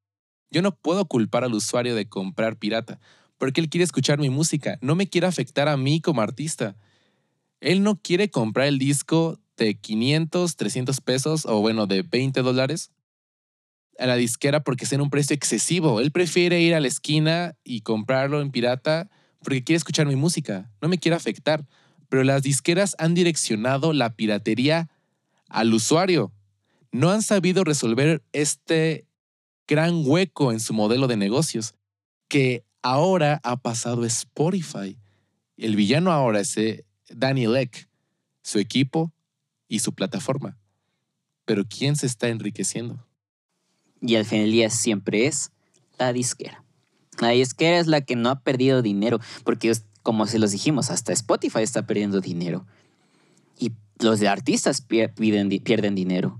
Yo no puedo culpar al usuario de comprar pirata, porque él quiere escuchar mi música, no me quiere afectar a mí como artista. Él no quiere comprar el disco de 500, 300 pesos o bueno, de 20 dólares a la disquera porque es en un precio excesivo. Él prefiere ir a la esquina y comprarlo en pirata porque quiere escuchar mi música, no me quiere afectar. Pero las disqueras han direccionado la piratería al usuario. No han sabido resolver este gran hueco en su modelo de negocios que ahora ha pasado Spotify. El villano ahora es eh, Daniel Eck, su equipo y su plataforma. Pero ¿quién se está enriqueciendo? Y al final del día siempre es la disquera. La disquera es la que no ha perdido dinero, porque como se los dijimos, hasta Spotify está perdiendo dinero. Y los de artistas pierden, pierden dinero.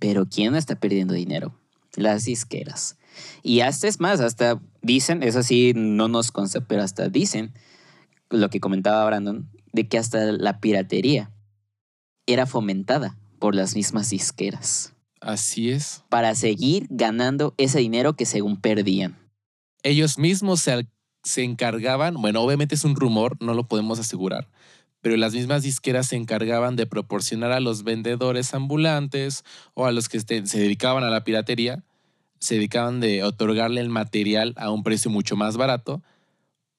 Pero ¿quién está perdiendo dinero? Las disqueras. Y hasta es más, hasta dicen, eso sí no nos consta, pero hasta dicen lo que comentaba Brandon, de que hasta la piratería era fomentada por las mismas disqueras. Así es. Para seguir ganando ese dinero que según perdían. Ellos mismos se, se encargaban, bueno, obviamente es un rumor, no lo podemos asegurar, pero las mismas disqueras se encargaban de proporcionar a los vendedores ambulantes o a los que se dedicaban a la piratería, se dedicaban de otorgarle el material a un precio mucho más barato,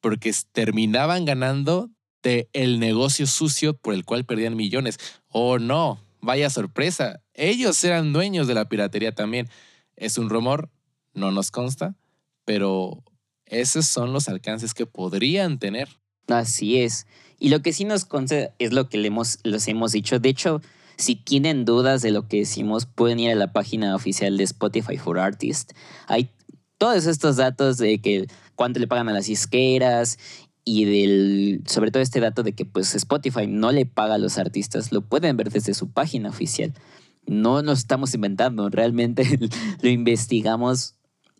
porque terminaban ganando de el negocio sucio por el cual perdían millones. Oh, no, vaya sorpresa. Ellos eran dueños de la piratería también. Es un rumor, no nos consta, pero esos son los alcances que podrían tener. Así es. Y lo que sí nos consta es lo que le hemos, les hemos dicho. De hecho, si tienen dudas de lo que decimos, pueden ir a la página oficial de Spotify for Artists. Hay todos estos datos de que cuánto le pagan a las isqueras y del, sobre todo este dato de que pues Spotify no le paga a los artistas, lo pueden ver desde su página oficial. No nos estamos inventando, realmente lo investigamos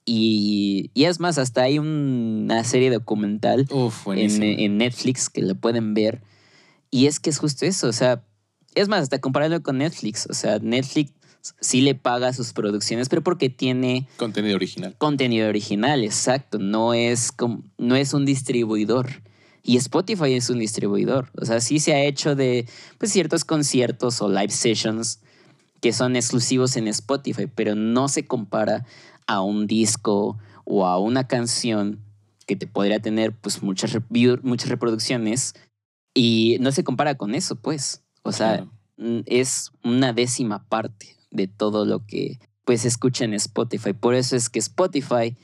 y, y, es más, hasta hay una serie documental en, en, Netflix que lo pueden ver. Y es que es justo eso, o sea, es más, hasta compararlo con Netflix, o sea, Netflix sí le paga sus producciones, pero porque tiene... Contenido original. Contenido original, exacto. No es, no es un distribuidor. Y Spotify es un distribuidor. O sea, sí se ha hecho de pues, ciertos conciertos o live sessions que son exclusivos en Spotify, pero no se compara a un disco o a una canción que te podría tener pues, muchas, muchas reproducciones y no se compara con eso, pues. O sea, es una décima parte de todo lo que pues escucha en Spotify. Por eso es que Spotify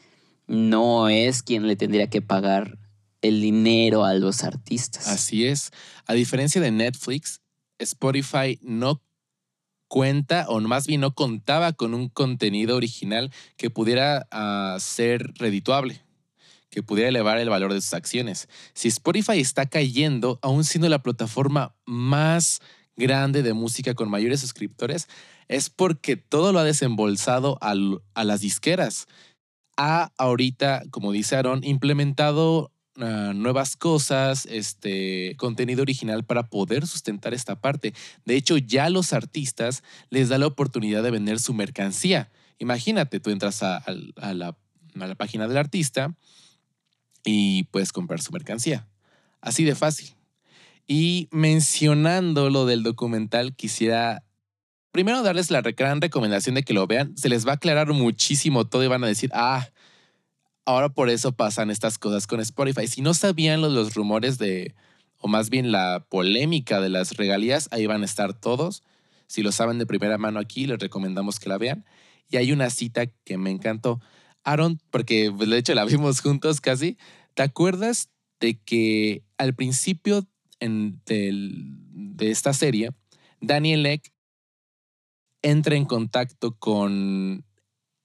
no es quien le tendría que pagar el dinero a los artistas. Así es. A diferencia de Netflix, Spotify no cuenta, o más bien no contaba con un contenido original que pudiera uh, ser redituable, que pudiera elevar el valor de sus acciones. Si Spotify está cayendo, aún siendo la plataforma más grande de música con mayores suscriptores, es porque todo lo ha desembolsado a las disqueras. Ha ahorita, como dice Aaron, implementado ah, nuevas cosas, este contenido original para poder sustentar esta parte. De hecho, ya los artistas les da la oportunidad de vender su mercancía. Imagínate, tú entras a, la, a la página del artista y puedes comprar su mercancía. Así de fácil. Y mencionando lo del documental, quisiera primero darles la gran recomendación de que lo vean. Se les va a aclarar muchísimo todo y van a decir, ah, ahora por eso pasan estas cosas con Spotify. Si no sabían los, los rumores de, o más bien la polémica de las regalías, ahí van a estar todos. Si lo saben de primera mano aquí, les recomendamos que la vean. Y hay una cita que me encantó. Aaron, porque pues, de hecho la vimos juntos casi, ¿te acuerdas de que al principio en, de esta serie, Daniel Eck entra en contacto con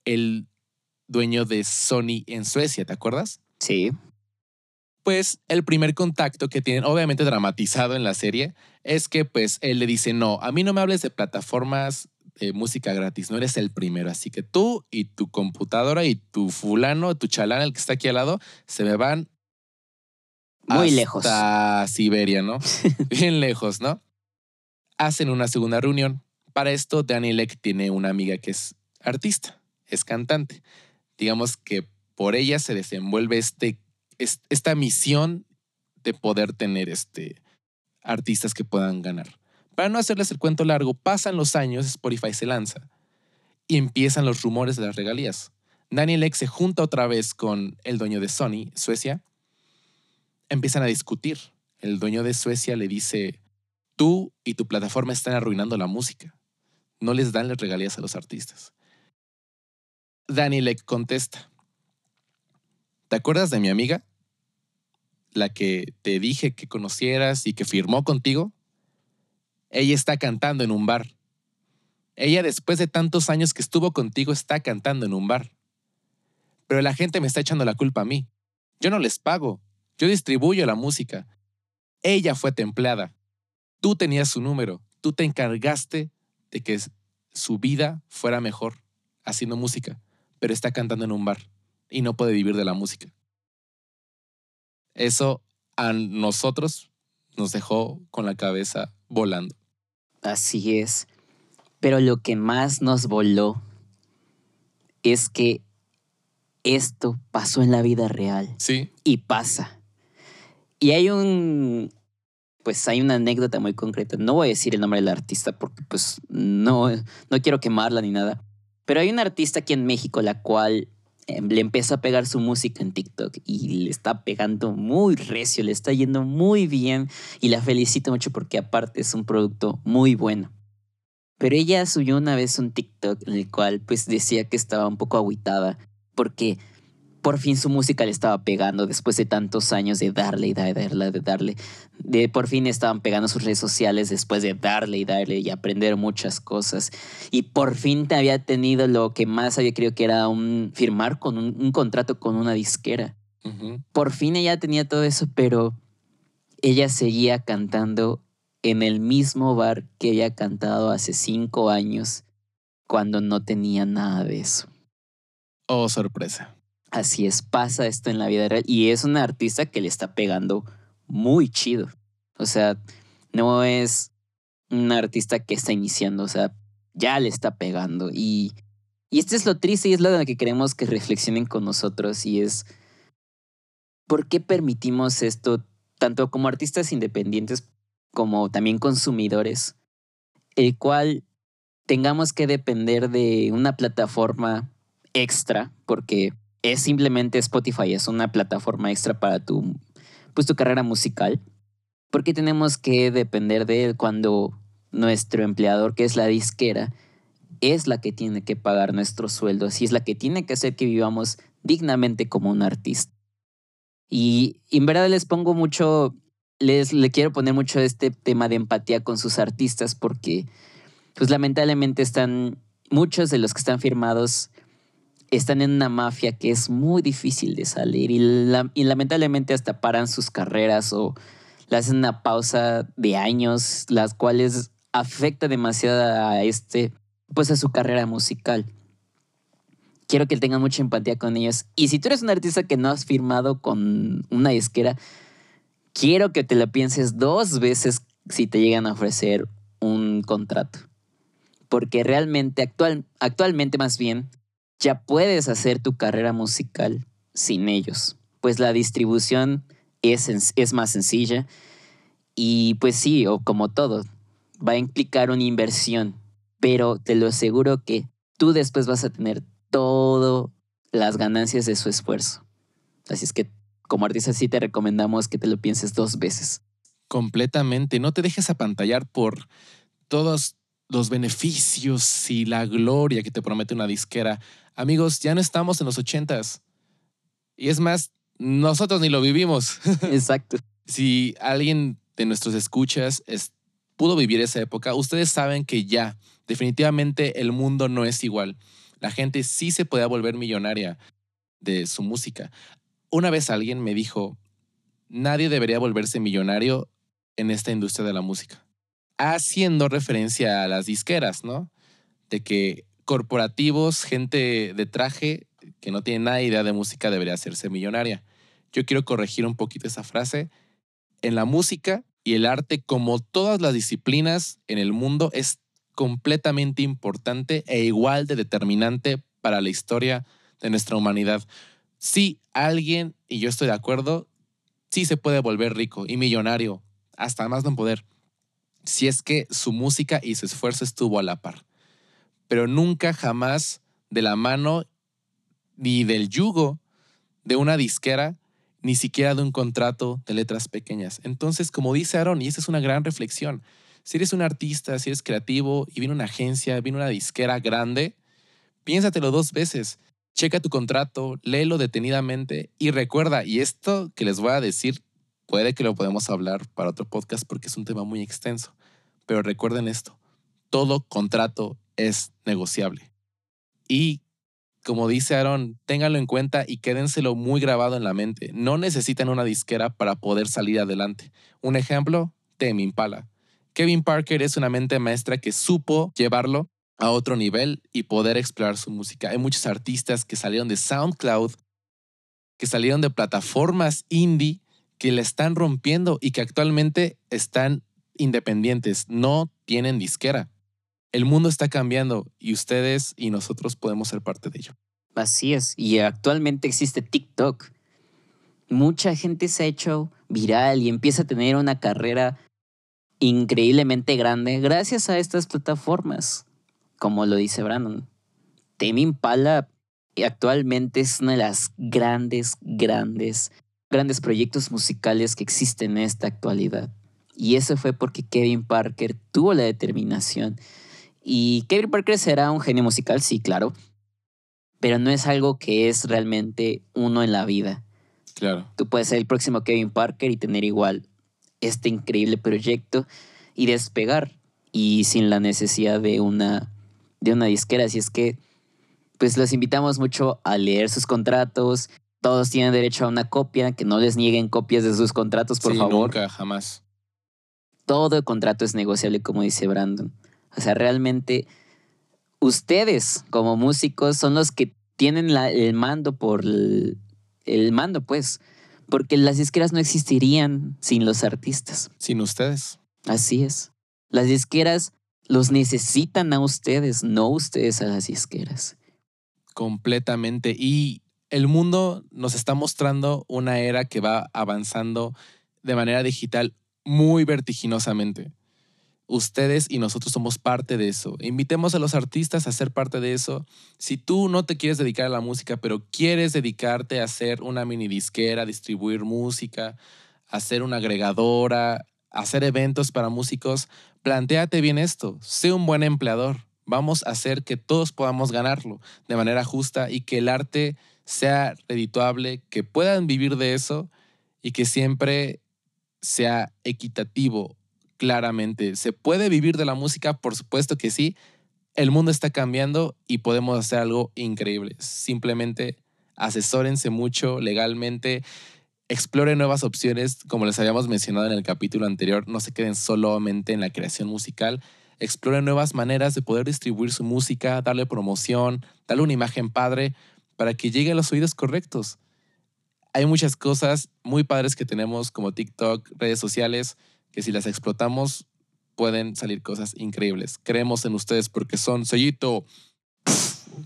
el dueño de Sony en Suecia, ¿te acuerdas? Sí. después, el primer contacto que tienen, obviamente dramatizado en la serie, es que pues él le dice, no, a mí no me hables de plataformas de música gratis, no eres el primero, así que tú y tu computadora y tu fulano, tu chalán, el que está aquí al lado, se me van Muy lejos. hasta Siberia, ¿no? Bien lejos, ¿no? Hacen una segunda reunión. Para esto, Daniel Ek tiene una amiga que es artista, es cantante. Digamos que por ella se desenvuelve este, es- esta misión de poder tener este, artistas que puedan ganar. Para no hacerles el cuento largo, pasan los años, Spotify se lanza y empiezan los rumores de las regalías. Daniel Ek se junta otra vez con el dueño de Sony, Suecia. Empiezan a discutir. El dueño de Suecia le dice, tú y tu plataforma están arruinando la música. No les dan las regalías a los artistas. Daniel Ek contesta, ¿te acuerdas de mi amiga? La que te dije que conocieras y que firmó contigo. Ella está cantando en un bar. Ella después de tantos años que estuvo contigo está cantando en un bar. Pero la gente me está echando la culpa a mí. Yo no les pago. Yo distribuyo la música. Ella fue templada. Tú tenías su número. Tú te encargaste de que su vida fuera mejor haciendo música, pero está cantando en un bar y no puede vivir de la música. Eso a nosotros nos dejó con la cabeza volando. Así es. Pero lo que más nos voló es que esto pasó en la vida real Sí, y pasa. Y hay un, pues hay una anécdota muy concreta. No voy a decir el nombre del artista porque pues no, no quiero quemarla ni nada. Pero hay una artista aquí en México la cual le empezó a pegar su música en TikTok y le está pegando muy recio, le está yendo muy bien y la felicito mucho porque aparte es un producto muy bueno. Pero ella subió una vez un TikTok en el cual pues decía que estaba un poco agüitada porque por fin su música le estaba pegando después de tantos años de darle y darle, darle, de darle. De por fin estaban pegando sus redes sociales después de darle y darle y aprender muchas cosas. Y por fin te había tenido lo que más había querido que era un, firmar con un, un contrato con una disquera. Por fin ella tenía todo eso, pero ella seguía cantando en el mismo bar que había cantado hace cinco años cuando no tenía nada de eso. oh sorpresa. Así es, pasa esto en la vida real y es una artista que le está pegando muy chido. O sea, no es una artista que está iniciando, o sea, ya le está pegando y y esto es lo triste y es lo que queremos que reflexionen con nosotros y es ¿por qué permitimos esto tanto como artistas independientes como también consumidores, el cual tengamos que depender de una plataforma extra porque es simplemente Spotify, es una plataforma extra para tu, pues, tu carrera musical. ¿Por qué tenemos que depender de él cuando nuestro empleador, que es la disquera, es la que tiene que pagar nuestros sueldos y es la que tiene que hacer que vivamos dignamente como un artista? Y en verdad les pongo mucho, les le quiero poner mucho este tema de empatía con sus artistas porque, pues lamentablemente están, muchos de los que están firmados están en una mafia que es muy difícil de salir y, la- y lamentablemente hasta paran sus carreras o le hacen una pausa de años, las cuales afecta demasiado a este, pues a su carrera musical. Quiero que tengan mucha empatía con ellos. Y si tú eres un artista que no has firmado con una disquera, quiero que te lo pienses dos veces si te llegan a ofrecer un contrato. Porque realmente, actual, actualmente más bien, ya puedes hacer tu carrera musical sin ellos. Pues la distribución es, es más sencilla y pues sí, o como todo, va a implicar una inversión, pero te lo aseguro que tú después vas a tener todo las ganancias de su esfuerzo. Así es que como artista sí te recomendamos que te lo pienses dos veces. Completamente. No te dejes apantallar por todos los beneficios y la gloria que te promete una disquera. Amigos, ya no estamos en los ochentas. Y es más, nosotros ni lo vivimos. Exacto. si alguien de nuestros escuchas es- pudo vivir esa época, ustedes saben que ya, definitivamente el mundo no es igual. La gente sí se puede volver millonaria de su música. Una vez alguien me dijo, nadie debería volverse millonario en esta industria de la música. Haciendo referencia a las disqueras, ¿no? De que corporativos, gente de traje que no tiene nada idea de música debería hacerse millonaria. Yo quiero corregir un poquito esa frase. En la música y el arte, como todas las disciplinas en el mundo, es completamente importante e igual de determinante para la historia de nuestra humanidad. Si alguien, y yo estoy de acuerdo, sí se puede volver rico y millonario, hasta más no poder, si es que su música y su esfuerzo estuvo a la par. Pero nunca jamás de la mano ni del yugo de una disquera, ni siquiera de un contrato de letras pequeñas. Entonces, como dice Aaron, y esa es una gran reflexión, si eres un artista, si eres creativo y viene una agencia, viene una disquera grande, piénsatelo dos veces. Checa tu contrato, léelo detenidamente y recuerda, y esto que les voy a decir, puede que lo podemos hablar para otro podcast porque es un tema muy extenso, pero recuerden esto, todo contrato es negociable. Y como dice Aaron, ténganlo en cuenta y quédenselo muy grabado en la mente. No necesitan una disquera para poder salir adelante. Un ejemplo, Temi Impala. Kevin Parker es una mente maestra que supo llevarlo a otro nivel y poder explorar su música. Hay muchos artistas que salieron de SoundCloud, que salieron de plataformas indie, que le están rompiendo y que actualmente están independientes, no tienen disquera. El mundo está cambiando y ustedes y nosotros podemos ser parte de ello. Así es, y actualmente existe TikTok. Mucha gente se ha hecho viral y empieza a tener una carrera increíblemente grande gracias a estas plataformas como lo dice Brandon. Tame Impala actualmente es una de las grandes, grandes, grandes proyectos musicales que existen en esta actualidad. Y eso fue porque Kevin Parker tuvo la determinación. Y Kevin Parker será un genio musical, sí, claro. Pero no es algo que es realmente uno en la vida. Claro. Tú puedes ser el próximo Kevin Parker y tener igual este increíble proyecto y despegar. Y sin la necesidad de una de una disquera. Así es que, pues los invitamos mucho a leer sus contratos. Todos tienen derecho a una copia, que no les nieguen copias de sus contratos, por sí, favor. Nunca, jamás. Todo el contrato es negociable, como dice Brandon. O sea, realmente ustedes como músicos son los que tienen el mando por el, el mando, pues. Porque las disqueras no existirían sin los artistas. Sin ustedes. Así es. Las disqueras los necesitan a ustedes, no ustedes a las disqueras. Completamente. Y el mundo nos está mostrando una era que va avanzando de manera digital muy vertiginosamente. Ustedes y nosotros somos parte de eso. Invitemos a los artistas a ser parte de eso. Si tú no te quieres dedicar a la música, pero quieres dedicarte a hacer una mini disquera, distribuir música, hacer una agregadora, hacer eventos para músicos, planteate bien esto, sé un buen empleador. Vamos a hacer que todos podamos ganarlo de manera justa y que el arte sea redituable, que puedan vivir de eso y que siempre sea equitativo, claramente. ¿Se puede vivir de la música? Por supuesto que sí. El mundo está cambiando y podemos hacer algo increíble. Simplemente asesórense mucho legalmente exploren nuevas opciones, como les habíamos mencionado en el capítulo anterior, no se queden solamente en la creación musical, exploren nuevas maneras de poder distribuir su música, darle promoción, darle una imagen padre para que llegue a los oídos correctos. Hay muchas cosas muy padres que tenemos como TikTok, redes sociales, que si las explotamos pueden salir cosas increíbles. Creemos en ustedes porque son sellito.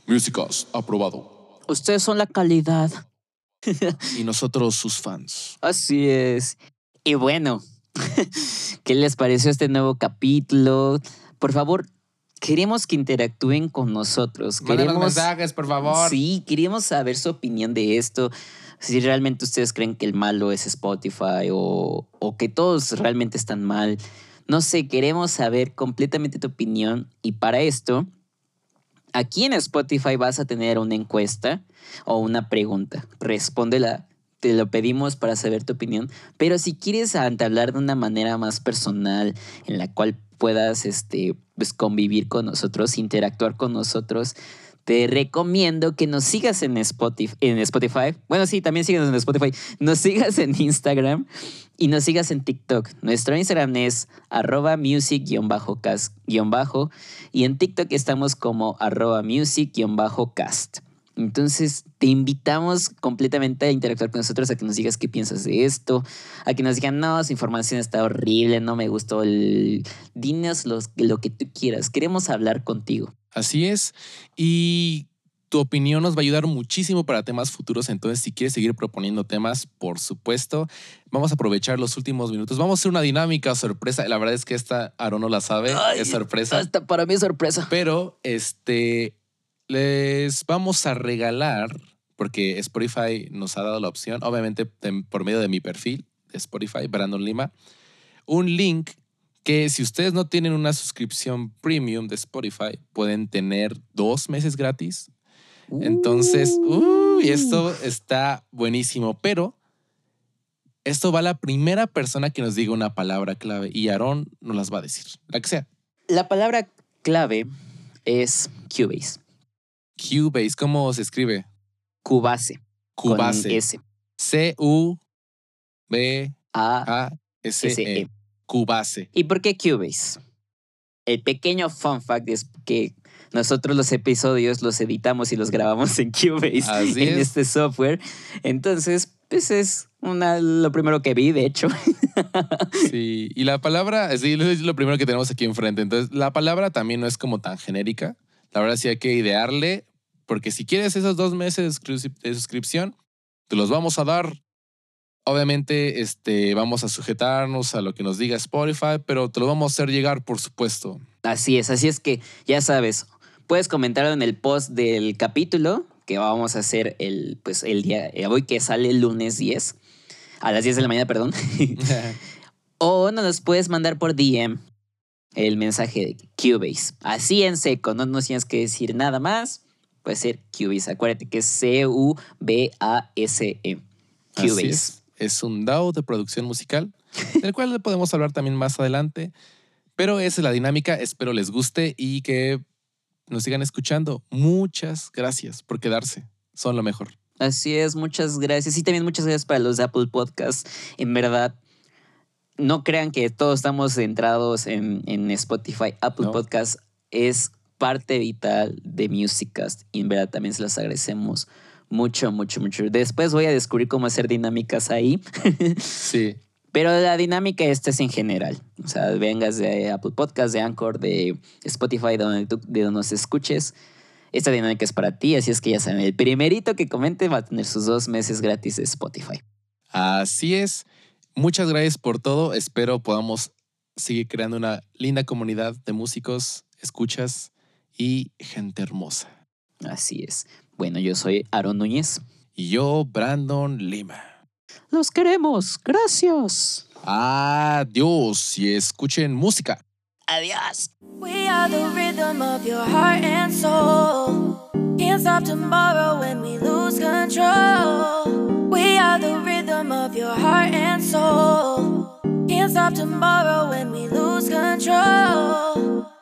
Músicas, aprobado. Ustedes son la calidad. y nosotros sus fans. Así es. Y bueno, ¿qué les pareció este nuevo capítulo? Por favor, queremos que interactúen con nosotros. Queremos mensajes, por favor. Sí, queríamos saber su opinión de esto. Si realmente ustedes creen que el malo es Spotify o, o que todos realmente están mal. No sé, queremos saber completamente tu opinión y para esto Aquí en Spotify vas a tener una encuesta o una pregunta. Respóndela. Te lo pedimos para saber tu opinión. Pero si quieres hablar de una manera más personal, en la cual puedas este, pues, convivir con nosotros, interactuar con nosotros, te recomiendo que nos sigas en Spotify, en Spotify. Bueno, sí, también síguenos en Spotify. Nos sigas en Instagram y nos sigas en TikTok. Nuestro Instagram es arroba music-cast- y en TikTok estamos como arroba music-cast. Entonces, te invitamos completamente a interactuar con nosotros, a que nos digas qué piensas de esto, a que nos digan, no, esa información está horrible, no me gustó, el... dinos los- lo que tú quieras, queremos hablar contigo. Así es. Y tu opinión nos va a ayudar muchísimo para temas futuros. Entonces, si quieres seguir proponiendo temas, por supuesto, vamos a aprovechar los últimos minutos. Vamos a hacer una dinámica sorpresa. La verdad es que esta Aaron no la sabe, Ay, es sorpresa. Hasta para mí es sorpresa. Pero este les vamos a regalar, porque Spotify nos ha dado la opción, obviamente por medio de mi perfil de Spotify, Brandon Lima, un link que si ustedes no tienen una suscripción premium de Spotify, pueden tener dos meses gratis. Entonces, uy, esto está buenísimo, pero esto va a la primera persona que nos diga una palabra clave y Aaron nos las va a decir, la que sea. La palabra clave es Cubase. Cubase, ¿cómo se escribe? Cubase. Con Cubase. S. C-U-B-A-S-E. A-S-E. E. Cubase. ¿Y por qué Cubase? El pequeño fun fact es que nosotros los episodios los editamos y los grabamos en Cubase, Así en es. este software. Entonces, pues es una, lo primero que vi, de hecho. Sí, y la palabra, sí, es lo primero que tenemos aquí enfrente. Entonces, la palabra también no es como tan genérica. La verdad sí hay que idearle, porque si quieres esos dos meses de suscrip- de suscripción, te los vamos a dar. Obviamente, este, vamos a sujetarnos a lo que nos diga Spotify, pero te lo vamos a hacer llegar, por supuesto. Así es, así es que ya sabes, puedes comentar en el post del capítulo que vamos a hacer el, pues, el día, eh, hoy que sale el lunes 10, a las 10 de la mañana, perdón. o nos los puedes mandar por DM el mensaje de Cubase. Así en seco, no nos tienes que decir nada más. Puede ser Cubase. Acuérdate que es C-U-B-A-S-E. Así Cubase. es. Es un DAO de producción musical, del cual podemos hablar también más adelante. Pero esa es la dinámica. Espero les guste y que nos sigan escuchando. Muchas gracias por quedarse. Son lo mejor. Así es, muchas gracias. Y también muchas gracias para los de Apple Podcasts. En verdad, no crean que todos estamos centrados en, en Spotify. Apple No. Podcasts es parte vital de Musicast. Y en verdad también se los agradecemos mucho, mucho, mucho. Después voy a descubrir cómo hacer dinámicas ahí. Sí. Pero la dinámica esta es en general. O sea, vengas de Apple Podcast, de Anchor, de Spotify, de donde, tú, de donde nos escuches. Esta dinámica es para ti, así es que ya saben, el primerito que comente va a tener sus dos meses gratis de Spotify. Así es. Muchas gracias por todo. Espero podamos seguir creando una linda comunidad de músicos, escuchas y gente hermosa. Así es. Bueno, yo soy Aaron Núñez. Y yo, Brandon Lima. Los queremos. Gracias. Adiós y escuchen música. Adiós. We are the rhythm of your heart and soul. Can't stop tomorrow when we lose control. We are the rhythm of your heart and soul. Can't stop tomorrow when we lose control.